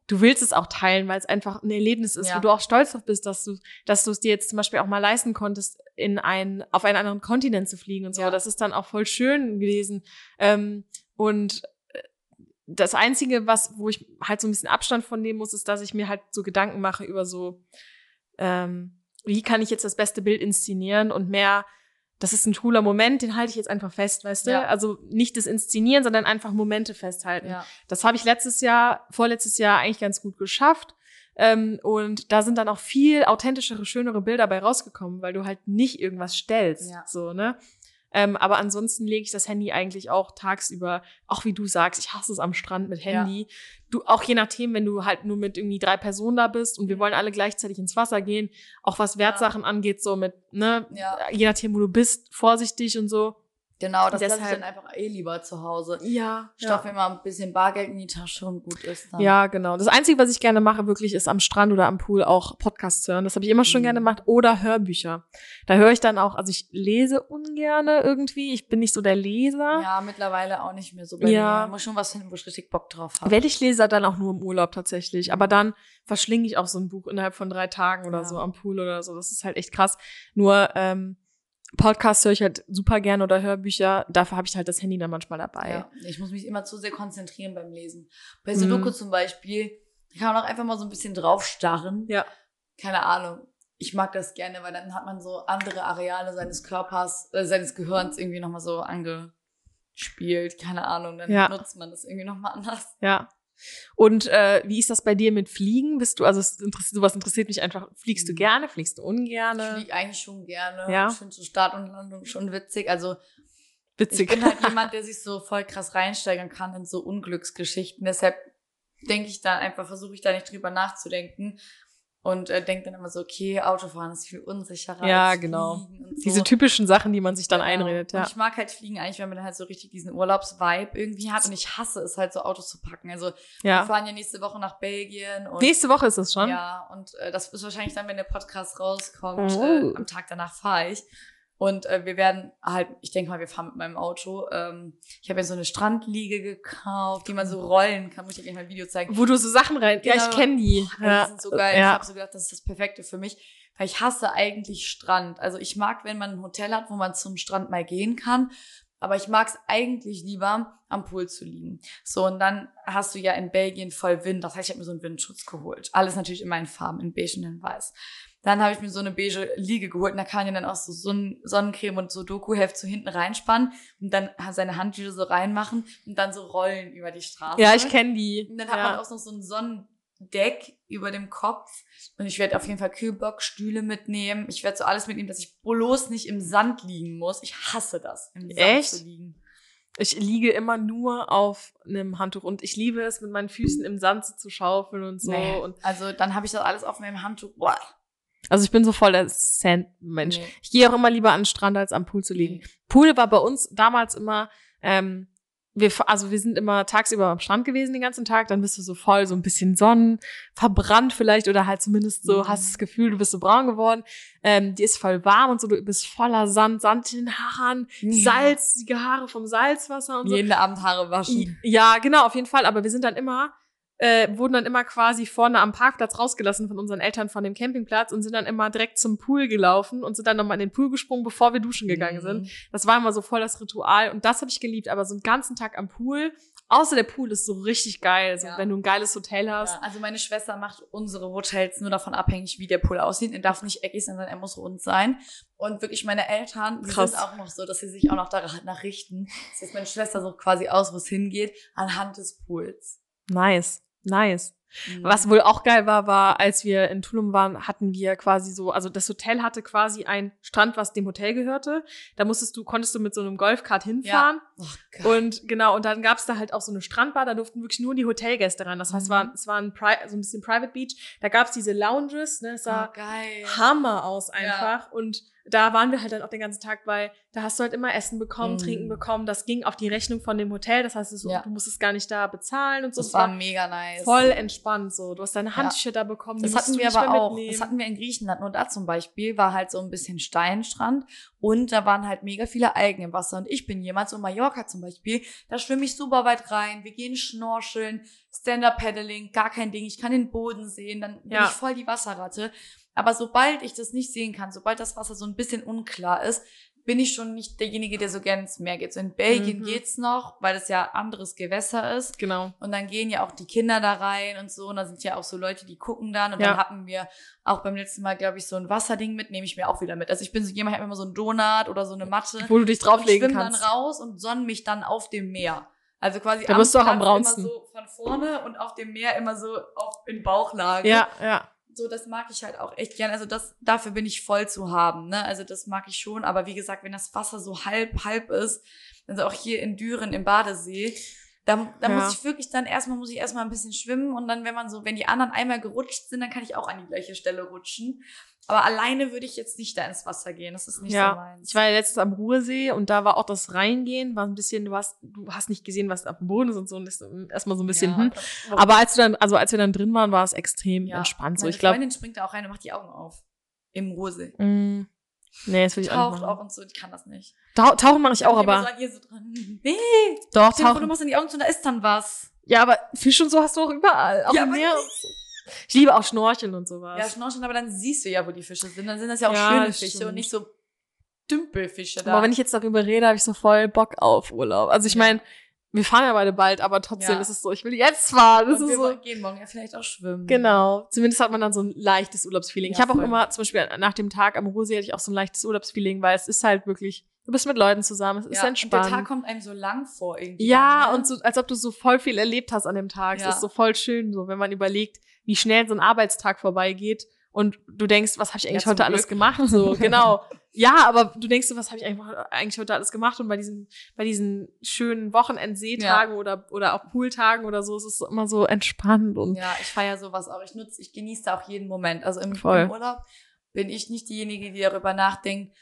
du willst es auch teilen, weil es einfach ein Erlebnis ist, Ja. wo du auch stolz drauf bist, dass du, dass du es dir jetzt zum Beispiel auch mal leisten konntest, in ein, auf einen anderen Kontinent zu fliegen und so. Ja. Das ist dann auch voll schön gewesen. Ähm, und das Einzige, was, wo ich halt so ein bisschen Abstand von nehmen muss, ist, dass ich mir halt so Gedanken mache über so, ähm, wie kann ich jetzt das beste Bild inszenieren und mehr, das ist ein cooler Moment, den halte ich jetzt einfach fest, weißt du? Ja. Also nicht das Inszenieren, sondern einfach Momente festhalten. Ja. Das habe ich letztes Jahr, vorletztes Jahr eigentlich ganz gut geschafft. Ähm, und da sind dann auch viel authentischere, schönere Bilder bei rausgekommen, weil du halt nicht irgendwas stellst. Ja. So, ne? Ähm, aber ansonsten lege ich das Handy eigentlich auch tagsüber, auch wie du sagst, ich hasse es am Strand mit Handy. Du, auch je nachdem, wenn du halt nur mit irgendwie drei Personen da bist und wir wollen alle gleichzeitig ins Wasser gehen, auch was Wertsachen angeht, so mit, ne, Ja. je nachdem, wo du bist, vorsichtig und so. Genau, das lasse ich Deshalb- dann einfach eh lieber zu Hause. Ja, Stopfe mir mal ein bisschen Bargeld in die Tasche und gut ist dann. Ja, genau. Das Einzige, was ich gerne mache, wirklich, ist am Strand oder am Pool auch Podcasts hören. Das habe ich immer schon Mhm. gerne gemacht. Oder Hörbücher. Da höre ich dann auch, also ich lese ungerne irgendwie. Ich bin nicht so der Leser. Ja, mittlerweile auch nicht mehr so bei Ja. mir. Ich muss schon was finden, wo ich richtig Bock drauf habe. Wenn ich lese, dann auch nur im Urlaub tatsächlich. Aber dann verschlinge ich auch so ein Buch innerhalb von drei Tagen oder Ja. so am Pool oder so. Das ist halt echt krass. Nur, ähm, Podcasts höre ich halt super gerne oder Hörbücher. Dafür habe ich halt das Handy dann manchmal dabei. Ja, ich muss mich immer zu sehr konzentrieren beim Lesen. Bei Sudoku Mhm. zum Beispiel, da kann man auch einfach mal so ein bisschen draufstarren. Ja. Keine Ahnung. Ich mag das gerne, weil dann hat man so andere Areale seines Körpers, äh, seines Gehirns irgendwie nochmal so angespielt. Keine Ahnung, dann Ja. nutzt man das irgendwie nochmal anders. Ja. Und äh, wie ist das bei dir mit Fliegen? Bist du, also es interessiert, sowas interessiert mich einfach. Fliegst du Mhm. gerne? Fliegst du Ich ungerne? fliege eigentlich schon gerne. Ja. Ich finde so Start und Landung schon witzig. Also Witzig. Ich bin halt jemand, der sich so voll krass reinsteigern kann in so Unglücksgeschichten. Deshalb denke ich dann einfach, versuche ich da nicht drüber nachzudenken. Und äh, denke dann immer so, okay, Autofahren ist viel unsicherer. Ja, genau. So. Diese typischen Sachen, die man sich dann Genau. einredet, ja. Und ich mag halt Fliegen eigentlich, wenn man dann halt so richtig diesen Urlaubsvibe irgendwie hat. Und ich hasse es halt so Autos zu packen. Also wir ja. fahren ja nächste Woche nach Belgien. Und Nächste Woche ist es schon. ja, und äh, das ist wahrscheinlich dann, wenn der Podcast rauskommt. Oh. Äh, am Tag danach fahre ich. Und äh, wir werden halt, ich denke mal, wir fahren mit meinem Auto. Ähm, ich habe ja so eine Strandliege gekauft, die man so rollen kann. Muss ich dir gleich mal ein Video zeigen. Wo du so Sachen rein. Ja, Genau. ich kenne die. Ey, ja. die sind so geil. Ich Ja. habe so gedacht, das ist das Perfekte für mich. Weil ich hasse eigentlich Strand. Also ich mag, wenn man ein Hotel hat, wo man zum Strand mal gehen kann. Aber ich mag es eigentlich lieber, am Pool zu liegen. So, und dann hast du ja in Belgien voll Wind. Das heißt, ich habe mir so einen Windschutz geholt. Alles natürlich in meinen Farben, in beige und in weiß. Dann habe ich mir so eine beige Liege geholt und da kann man ja dann auch so Sonnen Sonnencreme und so Doku-Heft so hinten reinspannen und dann seine Handtücher so reinmachen und dann so rollen über die Straße. ja, ich kenne die. Und dann hat ja. man auch noch so ein Sonnendeck über dem Kopf. Und ich werde auf jeden Fall Kühlbock, Stühle mitnehmen. Ich werde so alles mitnehmen, dass ich bloß nicht im Sand liegen muss. Ich hasse das, im Sand Echt? zu liegen. Ich liege immer nur auf einem Handtuch und ich liebe es, mit meinen Füßen im Sand zu schaufeln und so. Nee. Und Also dann habe ich das alles auf meinem Handtuch. Boah. Also ich bin so voll der Sandmensch. Nee. Ich gehe auch immer lieber an den Strand als am Pool zu liegen. Pool war bei uns damals immer, ähm, wir, also wir sind immer tagsüber am Strand gewesen den ganzen Tag, dann bist du so voll, so ein bisschen Sonnen, verbrannt vielleicht oder halt zumindest so, Mhm. hast das Gefühl, du bist so braun geworden. Ähm, die ist voll warm und so, du bist voller Sand, Sand in den Haaren, salzige Haare vom Salzwasser und so. Jeden Abend Haare waschen. Ja, genau, auf jeden Fall. Aber wir sind dann immer, äh, wurden dann immer quasi vorne am Parkplatz rausgelassen von unseren Eltern von dem Campingplatz und sind dann immer direkt zum Pool gelaufen und sind dann nochmal in den Pool gesprungen, bevor wir duschen gegangen sind. Mhm. Das war immer so voll das Ritual und das habe ich geliebt. Aber so einen ganzen Tag am Pool, außer der Pool ist so richtig geil. Also Ja. wenn du ein geiles Hotel hast. Ja, also meine Schwester macht unsere Hotels nur davon abhängig, wie der Pool aussieht. Er darf nicht eckig sein, sondern er muss rund sein. Und wirklich meine Eltern, die Krass. sind auch noch so, dass sie sich auch noch danach richten. Das heißt, meine Schwester sucht quasi aus, wo es hingeht, anhand des Pools. Nice, nice. Mhm. Was wohl auch geil war, war, als wir in Tulum waren, hatten wir quasi so, also das Hotel hatte quasi einen Strand, was dem Hotel gehörte. Da musstest du, konntest du mit so einem Golfkart hinfahren. Oh Gott. Und genau, und dann gab's da halt auch so eine Strandbar, da durften wirklich nur die Hotelgäste rein. Das heißt, es war, Mhm. es war ein Pri so ein bisschen Private Beach. Da gab's diese Lounges, ne? Es sah oh, geil. Hammer aus einfach. Und da waren wir halt dann auch den ganzen Tag, weil da hast du halt immer Essen bekommen, Mhm. Trinken bekommen. Das ging auf die Rechnung von dem Hotel. Das heißt, es, Ja. du musstest gar nicht da bezahlen und so. Das Es war mega nice. voll entspannt so. Du hast deine Handtücher da bekommen. Das hatten wir du aber auch. mitnehmen. Das hatten wir in Griechenland. Nur da zum Beispiel war halt so ein bisschen Steinstrand und da waren halt mega viele Algen im Wasser. Und ich bin jemand, so Mallorca zum Beispiel, da schwimme ich super weit rein. Wir gehen schnorcheln, Stand-Up-Paddling, gar kein Ding. Ich kann den Boden sehen, dann bin Ja. ich voll die Wasserratte. Aber sobald ich das nicht sehen kann, sobald das Wasser so ein bisschen unklar ist, bin ich schon nicht derjenige, der so gerne ins Meer geht. So in Belgien Mhm. geht's noch, weil das ja anderes Gewässer ist. Genau. Und dann gehen ja auch die Kinder da rein und so. Und da sind ja auch so Leute, die gucken dann. Und Ja. dann hatten wir auch beim letzten Mal, glaube ich, so ein Wasserding mit, nehme ich mir auch wieder mit. Also ich bin so jemand, ich habe immer so einen Donut oder so eine Matte. Wo du dich drauflegen schwimme kannst. dann raus und sonne mich dann auf dem Meer. Also quasi Da bist du auch am braunsten. immer so von vorne und auf dem Meer immer so auf, in Bauchlage. Ja, ja. So, das mag ich halt auch echt gern. Also das, dafür bin ich voll zu haben, ne? Also das mag ich schon. Aber wie gesagt, wenn das Wasser so halb, halb ist, also auch hier in Düren im Badesee, da, da Ja. muss ich wirklich dann erstmal, muss ich erstmal ein bisschen schwimmen und dann, wenn man so, wenn die anderen einmal gerutscht sind, dann kann ich auch an die gleiche Stelle rutschen. Aber alleine würde ich jetzt nicht da ins Wasser gehen. Das ist nicht ja. so meins. Ich war ja letztens am Ruhrsee und da war auch das Reingehen, war ein bisschen, du hast, du hast nicht gesehen, was auf dem Boden ist und so und ist erstmal so ein bisschen, ja, hm. aber- als du dann, also als wir dann drin waren, war es extrem ja. entspannt. So, Meine ich glaube, Freundin springt da auch rein und macht die Augen auf. Im Rosee. Nee, das will ich auch Taucht nicht auch machen. und so, ich kann das nicht. Tau tauchen mache ich auch, aber so an ihr so dran. Nee, doch, dir vor, du tauchen. machst in die Augen zu und da ist dann was. Ja, aber Fisch und so hast du auch überall. Auch Ja, im Meer. Ich liebe auch Schnorcheln und sowas. Ja, schnorcheln, aber dann siehst du ja, wo die Fische sind. Dann sind das ja auch Ja, schöne Fische stimmt. und nicht so Dümpelfische da. Aber wenn ich jetzt darüber rede, habe ich so voll Bock auf Urlaub. Also ich meine, wir fahren ja beide bald, aber trotzdem Ja. ist es so, ich will jetzt fahren. Das und ist wir so. gehen morgen ja vielleicht auch schwimmen. Genau. Zumindest hat man dann so ein leichtes Urlaubsfeeling. ich Ja, habe auch immer, zum Beispiel nach dem Tag am Ruhrsee hatte ich auch so ein leichtes Urlaubsfeeling, weil es ist halt wirklich, du bist mit Leuten zusammen, es ist Ja, und der entspannt. Tag kommt einem so lang vor irgendwie. ja, ne? und so, als ob du so voll viel erlebt hast an dem Tag. Ja. Es ist so voll schön, so, wenn man überlegt, wie schnell so ein Arbeitstag vorbeigeht und du denkst, was habe ich eigentlich heute alles Glück. gemacht? So, genau. Ja, aber du denkst so, was habe ich eigentlich, heute alles gemacht? Und bei diesen, bei diesen schönen Wochenendseetagen oder, oder auch Pooltagen oder so, ist es immer so entspannt und Ja, ich feiere sowas auch. Ich nutze, ich genieße da auch jeden Moment. Also im, im Urlaub bin ich nicht diejenige, die darüber nachdenkt,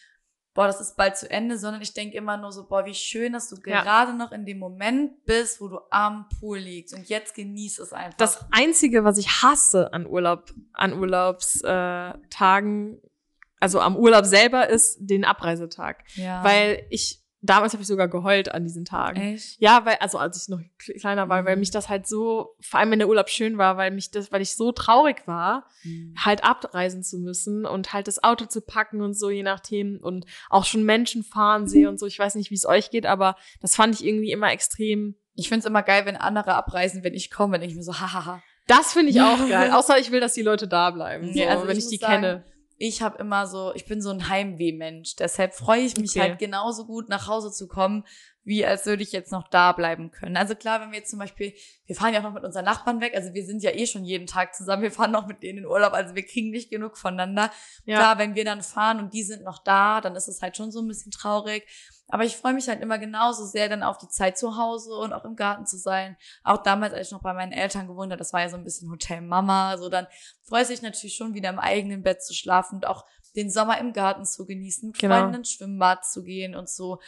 boah, das ist bald zu Ende, sondern ich denke immer nur so, boah, wie schön, dass du Ja. gerade noch in dem Moment bist, wo du am Pool liegst und jetzt genieß es einfach. Das Einzige, was ich hasse an Urlaub, an Urlaubstagen, Tagen, also am Urlaub selber, ist den Abreisetag. ja. Weil ich, damals habe ich sogar geheult an diesen Tagen. Echt? Ja, weil, also als ich noch kle- kleiner war, weil Mhm. mich das halt so, vor allem wenn der Urlaub schön war, weil mich das, weil ich so traurig war, Mhm. halt abreisen zu müssen und halt das Auto zu packen und so, je nach Themen und auch schon Menschen fahren sehe und so. Ich weiß nicht, wie es euch geht, aber das fand ich irgendwie immer extrem. Ich find's immer geil, wenn andere abreisen, wenn ich komme, denke ich mir so, hahaha. Das finde ich auch geil. Außer ich will, dass die Leute da bleiben, so, Ja, also wenn ich ich, die sagen, kenne. Ich habe immer so, ich bin so ein Heimweh-Mensch. Deshalb freue ich mich Okay. halt genauso gut nach Hause zu kommen, wie als würde ich jetzt noch da bleiben können. Also klar, wenn wir jetzt zum Beispiel, wir fahren ja auch noch mit unseren Nachbarn weg, also wir sind ja eh schon jeden Tag zusammen, wir fahren noch mit denen in Urlaub, also wir kriegen nicht genug voneinander. Ja. Klar, wenn wir dann fahren und die sind noch da, dann ist es halt schon so ein bisschen traurig. Aber ich freue mich halt immer genauso sehr dann auf die Zeit zu Hause und auch im Garten zu sein. Auch damals, als ich noch bei meinen Eltern gewohnt habe, das war ja so ein bisschen Hotel Mama. So dann freue ich mich natürlich schon wieder im eigenen Bett zu schlafen und auch den Sommer im Garten zu genießen, mit Genau. Freunden ins Schwimmbad zu gehen und so.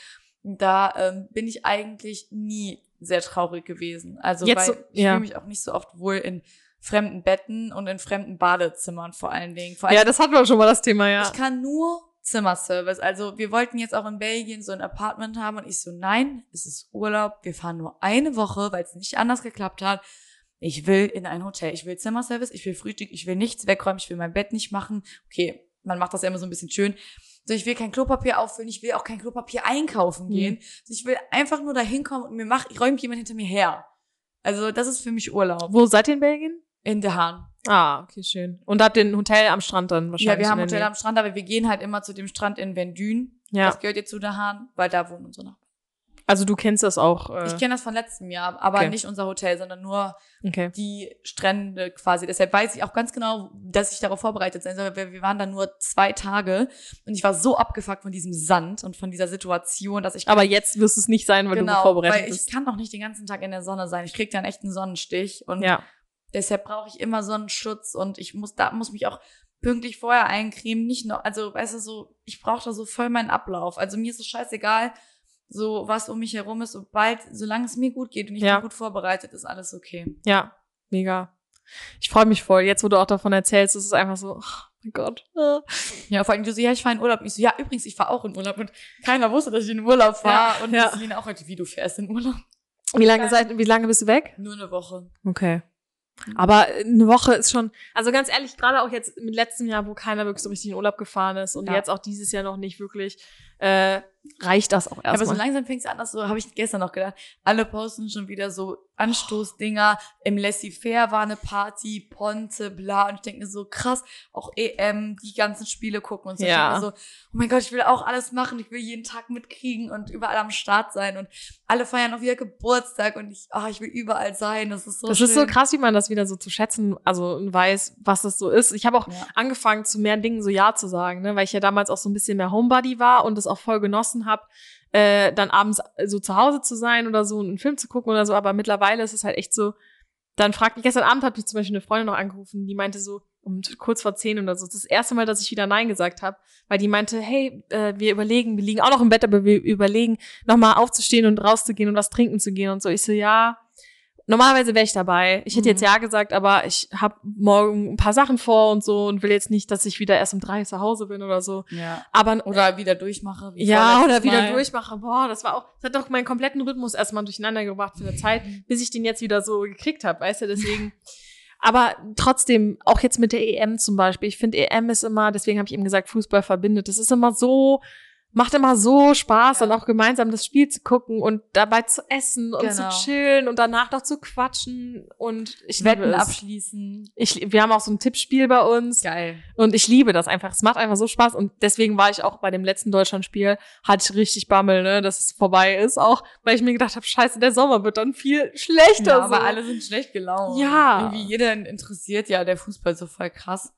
Da ähm, bin ich eigentlich nie sehr traurig gewesen. Also Jetzt weil so- ich ja. fühle mich auch nicht so oft wohl in fremden Betten und in fremden Badezimmern vor allen Dingen. Vor allem Ja, das hatten wir schon mal das Thema, ja. ich kann nur Zimmerservice. Also wir wollten jetzt auch in Belgien so ein Apartment haben und ich so, nein, es ist Urlaub. Wir fahren nur eine Woche, weil es nicht anders geklappt hat. Ich will in ein Hotel. Ich will Zimmerservice, ich will Frühstück, ich will nichts wegräumen, ich will mein Bett nicht machen. Okay, man macht das ja immer so ein bisschen schön. So, ich will kein Klopapier auffüllen, ich will auch kein Klopapier einkaufen Mhm. gehen. So, ich will einfach nur da hinkommen und mir macht, räumt jemand hinter mir her. Also, das ist für mich Urlaub. Wo seid ihr in Belgien? In der Hahn. Ah, okay, schön. Und habt ein Hotel am Strand dann wahrscheinlich? Ja, wir haben Hotel am Strand, aber wir gehen halt immer zu dem Strand in Vendün. Ja. Das gehört jetzt zu der Hahn, weil da wohnen unsere Nachbarn. Also du kennst das auch. Äh, Ich kenne das von letztem Jahr, aber Okay. nicht unser Hotel, sondern nur okay. die Strände quasi. Deshalb weiß ich auch ganz genau, dass ich darauf vorbereitet sein soll. Wir, wir waren da nur zwei Tage und ich war so abgefuckt von diesem Sand und von dieser Situation, dass ich Aber jetzt wirst es nicht sein, weil genau, du vorbereitet weil bist. ich kann noch nicht den ganzen Tag in der Sonne sein. Ich krieg dann echt einen Sonnenstich und Ja. Deshalb brauche ich immer Sonnenschutz und ich muss da muss mich auch pünktlich vorher eincremen, nicht noch, also weißt du so, ich brauche da so voll meinen Ablauf. Also mir ist es scheißegal, so was um mich herum ist, sobald, solange es mir gut geht und ich Ja. bin gut vorbereitet, ist alles okay. Ja, mega. Ich freue mich voll. Jetzt, wo du auch davon erzählst, ist es einfach so, oh mein Gott. Ja, vor allem du so, ja, ich fahre in Urlaub. Und ich so, ja, übrigens, ich fahre auch in Urlaub und keiner wusste, dass ich in Urlaub fahre. Ja, und ja. Celine auch heute, wie du fährst in Urlaub. Wie lange seid, wie lange bist du weg? Nur eine Woche. Okay. Aber eine Woche ist schon, also ganz ehrlich, gerade auch jetzt im letzten Jahr, wo keiner wirklich so richtig in Urlaub gefahren ist und Ja. jetzt auch dieses Jahr noch nicht wirklich, äh, reicht das auch Aber so erstmal. langsam fängt es an, dass so, habe ich gestern noch gedacht, alle posten schon wieder so Anstoßdinger. Im Laissez-faire war eine Party, Ponte, bla. Und ich denke mir so, krass, auch EM, die ganzen Spiele gucken und so. Ja. so, oh mein Gott, ich will auch alles machen. Ich will jeden Tag mitkriegen und überall am Start sein. Und alle feiern auch wieder Geburtstag und ich, ah, ich will überall sein. Das ist so das schön. ist so krass, wie man das wieder so zu schätzen, also weiß, was das so ist. Ich habe auch Ja. angefangen, zu mehr Dingen so Ja zu sagen, ne? weil ich ja damals auch so ein bisschen mehr Homebody war und das auch voll genossen habe, äh, dann abends so zu Hause zu sein oder so einen Film zu gucken oder so. Aber mittlerweile ist es halt echt so, dann fragt mich, gestern Abend hat mich zum Beispiel eine Freundin noch angerufen, die meinte so, um kurz vor zehn oder so, das ist das erste Mal, dass ich wieder Nein gesagt habe, weil die meinte, hey, äh, wir überlegen, wir liegen auch noch im Bett, aber wir überlegen, nochmal aufzustehen und rauszugehen und was trinken zu gehen und so. Ich so, ja, normalerweise wäre ich dabei. Ich hätte Mhm. jetzt ja gesagt, aber ich habe morgen ein paar Sachen vor und so und will jetzt nicht, dass ich wieder erst um drei zu Hause bin oder so. Ja. Aber Oder wieder durchmache. wie ja, oder wieder Mal. durchmache. Boah, das war auch, das hat doch meinen kompletten Rhythmus erstmal durcheinander gebracht für eine Zeit, bis ich den jetzt wieder so gekriegt habe, weißt du, deswegen. Aber trotzdem, auch jetzt mit der EM zum Beispiel, ich finde EM ist immer, deswegen habe ich eben gesagt, Fußball verbindet. Das ist immer so macht immer so Spaß, Ja. dann auch gemeinsam das Spiel zu gucken und dabei zu essen und Genau. zu chillen und danach noch zu quatschen und ich Wetten liebe es. abschließen. Ich, wir haben auch so ein Tippspiel bei uns Geil. und ich liebe das einfach. Es macht einfach so Spaß und deswegen war ich auch bei dem letzten Deutschlandspiel, hatte ich richtig Bammel, ne, dass es vorbei ist, auch weil ich mir gedacht habe, scheiße, der Sommer wird dann viel schlechter. Ja, aber so. alle sind schlecht gelaunt. Ja. Irgendwie jeder interessiert ja der Fußball so voll krass.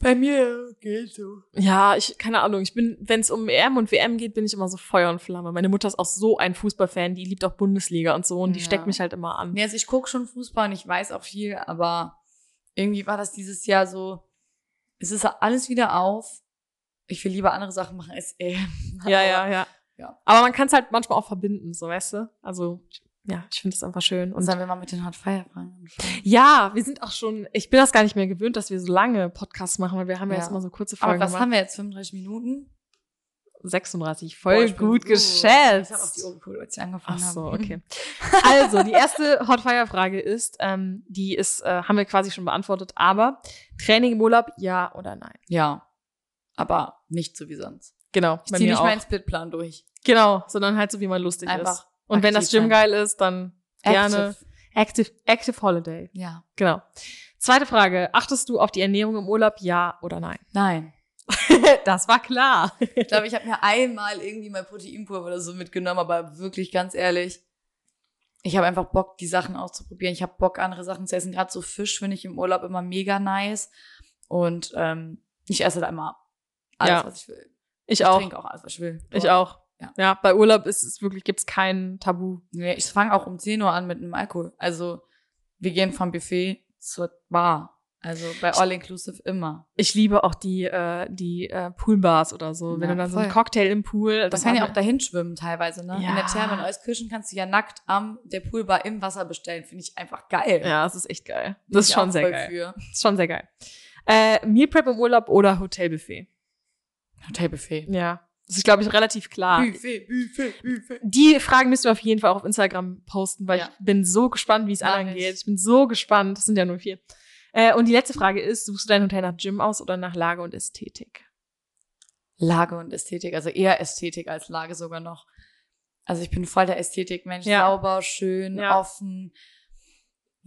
Bei mir geht so. Ja, ich, keine Ahnung. Ich bin, wenn es um EM und WM geht, bin ich immer so Feuer und Flamme. Meine Mutter ist auch so ein Fußballfan, die liebt auch Bundesliga und so und die Ja. steckt mich halt immer an. Nee, also ich gucke schon Fußball und ich weiß auch viel, aber irgendwie war das dieses Jahr so, es ist alles wieder auf. Ich will lieber andere Sachen machen als EM. Ja, ja, ja. Ja. Aber man kann es halt manchmal auch verbinden, so weißt du? Also, ja, ich finde es einfach schön. Und Sollen wir mal mit den Hot Fire fragen? ja, wir sind auch schon, ich bin das gar nicht mehr gewöhnt, dass wir so lange Podcasts machen, weil wir haben ja, Ja. jetzt immer so kurze Aber Folgen was gemacht. haben wir jetzt? 35 Minuten? 36, Boah, voll bin gut Ich habe auf geschätzt. die Uhr geguckt, als ich angefangen Ach so, okay. Also, die erste Hotfire-Frage ist, ähm, die ist, äh, haben wir quasi schon beantwortet, aber Training im Urlaub, ja oder nein? Ja. Aber nicht so wie sonst. Genau, Ich ziehe nicht auch. meinen Splitplan durch. Genau, sondern halt so, wie man lustig Einfach ist. Und wenn das Gym geil ist, dann gerne Active. active, active Holiday. Ja. Genau. Zweite Frage, achtest du auf die Ernährung im Urlaub, ja oder nein? Nein. das war klar. Ich glaube, ich habe mir einmal irgendwie mal Proteinpulver oder so mitgenommen, aber wirklich ganz ehrlich, ich habe einfach Bock, die Sachen auszuprobieren. Ich habe Bock, andere Sachen zu essen. Gerade so Fisch finde ich im Urlaub immer mega nice. Und ähm, ich esse da immer alles, Ja. was ich will. Ich Ich auch. trinke auch alles, was ich will. Ich auch. Ja. Ja, bei Urlaub ist es wirklich, gibt's kein Tabu. Nee, ich fange auch um 10 Uhr an mit einem Alkohol. Also wir gehen vom Buffet zur Bar. Also bei All Inclusive immer. Ich liebe auch die, äh, die äh, Poolbars oder so. Wenn Ja, du dann so voll. einen Cocktail im Pool. Das kann ja auch dahin schwimmen teilweise, ne? In Ja. der Therme in Euskirchen kannst du ja nackt am der Poolbar im Wasser bestellen. Finde ich einfach geil. Ja, das ist echt geil. Das ist schon sehr geil. Für. Das ist schon sehr geil. Äh, Meal Prep im Urlaub oder Hotelbuffet? Hotelbuffet. Ja. Das ist, glaube ich, relativ klar. Buffet, Buffet, Buffet. Die Fragen müssen wir auf jeden Fall auch auf Instagram posten, weil Ja. ich bin so gespannt, wie es anderen ich. geht. Ich bin so gespannt. Das sind ja nur vier. Äh, und die letzte Frage ist, suchst du dein Hotel nach Gym aus oder nach Lage und Ästhetik? Lage und Ästhetik, also eher Ästhetik als Lage sogar noch. Also ich bin voll der Ästhetik-Mensch, Ja. sauber, schön, Ja. offen.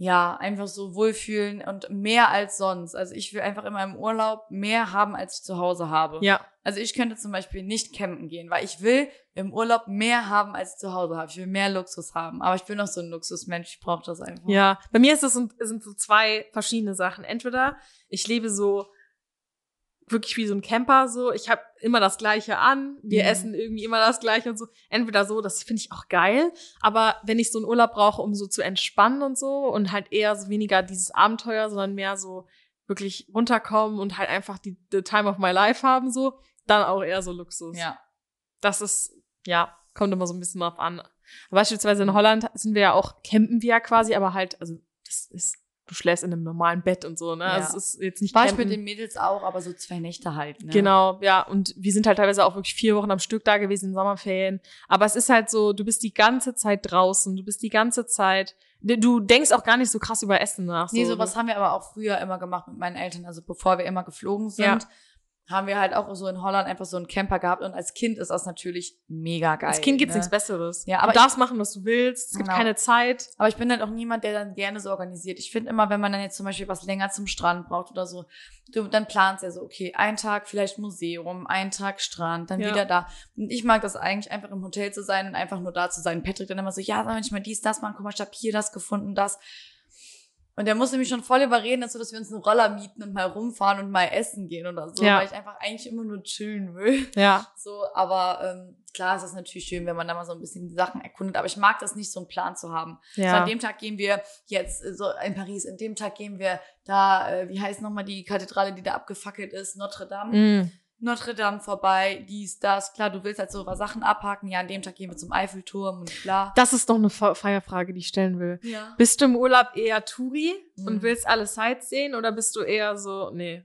Ja, einfach so wohlfühlen und mehr als sonst. Also ich will einfach in meinem Urlaub mehr haben, als ich zu Hause habe. Ja. Also ich könnte zum Beispiel nicht campen gehen, weil ich will im Urlaub mehr haben, als ich zu Hause habe. Ich will mehr Luxus haben. Aber ich bin noch so ein Luxusmensch, ich brauche das einfach. Ja. Bei mir ist sind, sind so zwei verschiedene Sachen. Entweder ich lebe so wirklich wie so ein Camper so, ich habe immer das gleiche an, wir Mhm. essen irgendwie immer das gleiche und so. Entweder so, das finde ich auch geil, aber wenn ich so einen Urlaub brauche, um so zu entspannen und so und halt eher so weniger dieses Abenteuer, sondern mehr so wirklich runterkommen und halt einfach die the time of my life haben so, dann auch eher so Luxus. Ja. Das ist ja, kommt immer so ein bisschen drauf an. Beispielsweise in Holland sind wir ja auch campen wir ja quasi, aber halt also das ist du schläfst in einem normalen Bett und so, ne? Ja. Also es ist jetzt nicht War ich campen. mit den Mädels auch, aber so zwei Nächte halt. Ne? Genau, ja. Und wir sind halt teilweise auch wirklich vier Wochen am Stück da gewesen in Sommerferien. Aber es ist halt so, du bist die ganze Zeit draußen, du bist die ganze Zeit, du denkst auch gar nicht so krass über Essen nach. Nee, so. sowas haben wir aber auch früher immer gemacht mit meinen Eltern. Also bevor wir immer geflogen sind, Ja. Haben wir halt auch so in Holland einfach so einen Camper gehabt. Und als Kind ist das natürlich mega geil. Als Kind gibt's ne? nichts Besseres. Ja, aber du darfst machen, was du willst. Es gibt Genau. keine Zeit. Aber ich bin halt auch niemand, der dann gerne so organisiert. Ich finde immer, wenn man dann jetzt zum Beispiel was länger zum Strand braucht oder so, du, dann planst ja so, okay, ein Tag vielleicht Museum, ein Tag Strand, dann Ja. wieder da. Und ich mag das eigentlich einfach im Hotel zu sein und einfach nur da zu sein. Patrick dann immer so, ja, soll ich mal dies, das machen, guck mal, ich hab hier das gefunden, das. Und der musste mich schon voll überreden, dazu, dass wir uns einen Roller mieten und mal rumfahren und mal essen gehen oder so, Ja. weil ich einfach eigentlich immer nur chillen will. Ja. So, aber ähm, klar ist es natürlich schön, wenn man da mal so ein bisschen die Sachen erkundet. Aber ich mag das nicht, so einen Plan zu haben. So, Ja. an dem Tag gehen wir jetzt äh, so in Paris, an dem Tag gehen wir da, äh, wie heißt nochmal die Kathedrale, die da abgefackelt ist, Notre Dame. Mm. Notre Dame vorbei, dies, das. Klar, du willst halt so Sachen abhaken. Ja, an dem Tag gehen wir zum Eiffelturm und bla. Das ist doch eine Fe- Feierfrage, die ich stellen will. Ja. Bist du im Urlaub eher Touri und Mhm. willst alle Sites sehen oder bist du eher so, nee.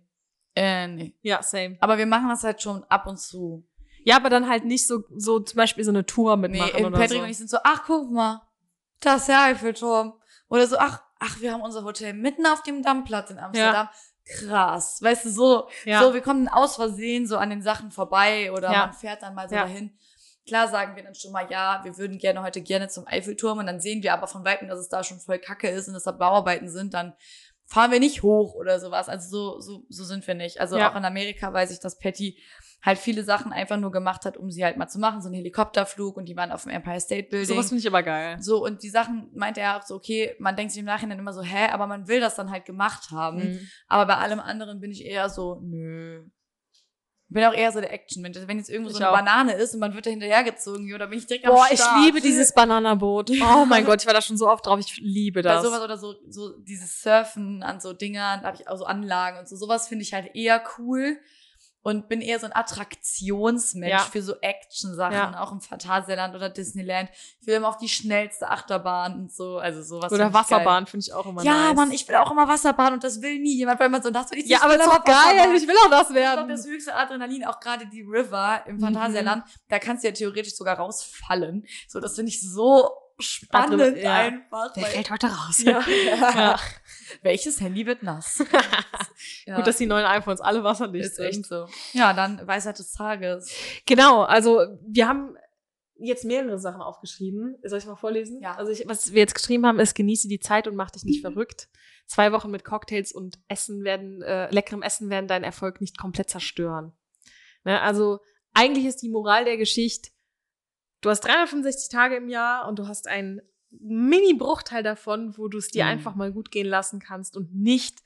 Äh, nee. Ja, same. Aber wir machen das halt schon ab und zu. Ja, aber dann halt nicht so, so zum Beispiel so eine Tour Nee, mitmachen im oder Patrick so. und ich sind so, ach, guck mal, da ist der Eiffelturm. Oder so, ach, ach, wir haben unser Hotel mitten auf dem Dammplatz in Amsterdam. Krass. Weißt du, so, Ja. so, wir kommen aus Versehen so an den Sachen vorbei oder Ja. man fährt dann mal so Ja. dahin. Klar sagen wir dann schon mal, ja, wir würden gerne heute gerne zum Eiffelturm und dann sehen wir aber von Weitem, dass es da schon voll kacke ist und dass da Bauarbeiten sind, dann fahren wir nicht hoch oder sowas. Also so, so, so sind wir nicht. Also Ja. auch in Amerika weiß ich, dass Patty halt viele Sachen einfach nur gemacht hat, um sie halt mal zu machen. So ein Helikopterflug und die waren auf dem Empire State Building. Sowas finde ich aber geil. So, und die Sachen meinte er auch so, okay, man denkt sich im Nachhinein immer so, hä, aber man will das dann halt gemacht haben. Mhm. Aber bei allem anderen bin ich eher so, nö. Bin auch eher so der Action-Mensch. Also wenn jetzt irgendwo Ich so eine auch. Banane ist und man wird da hinterhergezogen, oder bin ich direkt am Boah, ich Start. liebe dieses Bananaboot. Oh mein Gott, ich war da schon so oft drauf. Ich liebe Bei das. sowas oder so, so dieses Surfen an so Dingern, da habe ich auch so Anlagen und so. Sowas finde ich halt eher cool und bin eher so ein Attraktionsmensch Ja. für so Action-Sachen, Ja. auch im Phantasialand oder Disneyland. Ich will immer auf die schnellste Achterbahn und so, also sowas. Oder find ich. Wasserbahn finde ich auch immer Ja, nice. Mann, ich will auch immer Wasserbahn und das will nie jemand, weil man so, das will ich Ja, ich aber will ist doch Wasserbahn. geil. Ich will auch das Das ist doch werden. das höchste Adrenalin, auch gerade die River im Phantasialand, da kannst du ja theoretisch sogar rausfallen. So, das finde ich so spannend Adren- ja. einfach. Der fällt heute raus. ja. Ja. Welches Handy wird nass? ja. Gut, dass die neuen iPhones alle wasserdicht ist sind. echt so. Ja, dann Weisheit des Tages. Genau, also wir haben jetzt mehrere Sachen aufgeschrieben. Soll ich mal vorlesen? Ja. Also ich, was wir jetzt geschrieben haben, ist genieße die Zeit und mach dich nicht verrückt. Zwei Wochen mit Cocktails und Essen werden, äh, leckerem Essen werden deinen Erfolg nicht komplett zerstören. Ne, also eigentlich ist die Moral der Geschichte, du hast 365 Tage im Jahr und du hast einen Mini-Bruchteil davon, wo du es dir Mhm. einfach mal gut gehen lassen kannst und nicht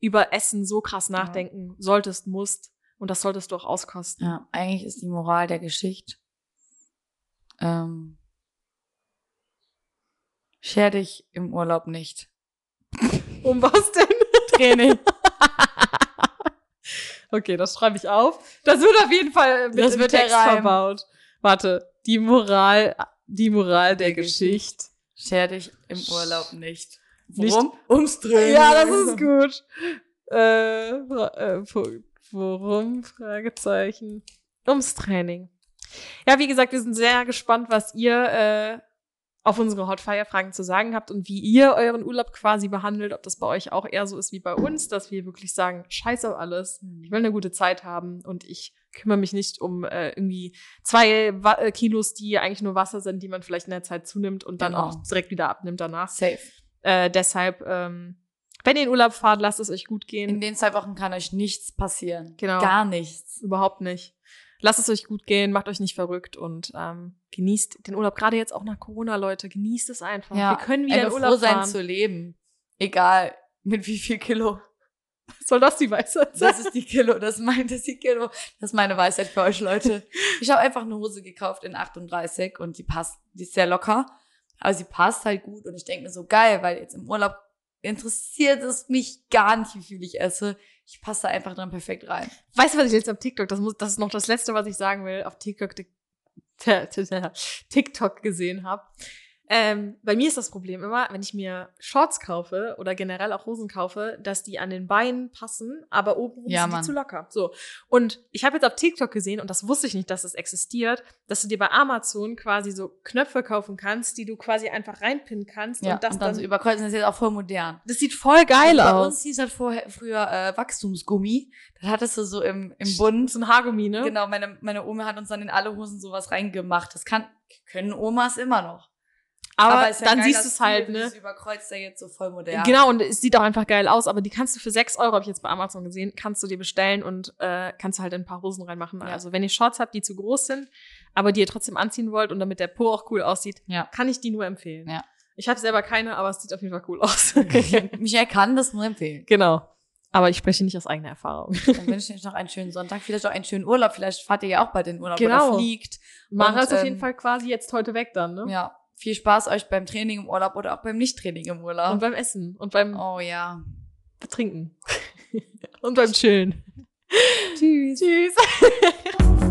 über Essen so krass nachdenken solltest, musst. Und das solltest du auch auskosten. Ja, eigentlich ist die Moral der Geschichte. Ähm, scher dich im Urlaub nicht. Um was denn? Training. Okay, das schreibe ich auf. Das wird auf jeden Fall mit Das wird Text Reim. verbaut. Warte, die Moral, die Moral der, Der Geschichte. Scher dich im Urlaub nicht. Nicht- Warum? Ums Training. Ja, das ist gut. Äh, äh, Punkt. worum? Fragezeichen. Ums Training. Ja, wie gesagt, wir sind sehr gespannt, was ihr äh, auf unsere Hotfire-Fragen zu sagen habt und wie ihr euren Urlaub quasi behandelt. Ob das bei euch auch eher so ist wie bei uns, dass wir wirklich sagen, scheiß auf alles. Ich will eine gute Zeit haben und ich kümmere mich nicht um äh, irgendwie zwei Wa äh, Kilos, die eigentlich nur Wasser sind, die man vielleicht in der Zeit zunimmt und dann Genau. auch direkt wieder abnimmt danach. Safe. Äh, deshalb, ähm, wenn ihr in Urlaub fahrt, lasst es euch gut gehen. In den zwei Wochen kann euch nichts passieren. Genau. Gar nichts. Überhaupt nicht. Lasst es euch gut gehen, macht euch nicht verrückt und ähm, genießt den Urlaub. Gerade jetzt auch nach Corona, Leute, genießt es einfach. Wir können wieder in Einfach Urlaub froh sein fahren. zu leben. Egal mit wie viel Kilo. Soll das die Weisheit sein? Das ist die Kilo, das meint das die Kilo. Das ist meine Weisheit für euch, Leute. Ich habe einfach eine Hose gekauft in 38 und die passt, die ist sehr locker, aber sie passt halt gut und ich denke mir so geil, weil jetzt im Urlaub interessiert es mich gar nicht, wie viel ich esse. Ich passe da einfach dran perfekt rein. Weißt du, was ich jetzt auf TikTok, das, muss, das ist noch das Letzte, was ich sagen will, auf TikTok, TikTok gesehen habe. Ähm, bei mir ist das Problem immer, wenn ich mir Shorts kaufe oder generell auch Hosen kaufe, dass die an den Beinen passen, aber oben Ja, sind die Mann. zu locker. So. Und ich habe jetzt auf TikTok gesehen, und das wusste ich nicht, dass es existiert, dass du dir bei Amazon quasi so Knöpfe kaufen kannst, die du quasi einfach reinpinnen kannst Ja, und das und dann, dann, so überkreuzen, das ist jetzt auch voll modern. das sieht voll geil Bei aus. uns hieß das vorher, früher äh, Wachstumsgummi. Das hattest du so im, im Bund. so ein Haargummi, ne? Genau, meine, meine Oma hat uns dann in alle Hosen sowas reingemacht. Das kann, können Omas immer noch. Aber, ist ja dann geil, siehst dass du es halt, ne? überkreuzt ja jetzt so voll modern. Genau, und es sieht auch einfach geil aus, aber die kannst du für 6 Euro, habe ich jetzt bei Amazon gesehen, kannst du dir bestellen und äh, kannst du halt in ein paar Hosen reinmachen. Ja. Also wenn ihr Shorts habt, die zu groß sind, aber die ihr trotzdem anziehen wollt und damit der Po auch cool aussieht, Ja. kann ich die nur empfehlen. Ja. Ich habe selber keine, aber es sieht auf jeden Fall cool aus. Michael kann das nur empfehlen. genau. Aber ich spreche nicht aus eigener Erfahrung. Dann wünsche ich euch noch einen schönen Sonntag, vielleicht auch einen schönen Urlaub. Vielleicht fahrt ihr ja auch bald in den Urlaub Genau. oder fliegt. Mara ist auf ähm, jeden Fall quasi jetzt heute weg dann, ne? Ja. Viel Spaß euch beim Training im Urlaub oder auch beim Nicht-Training im Urlaub. Und beim Essen und beim oh ja. Trinken. und beim Chillen. Tschüss. Tschüss.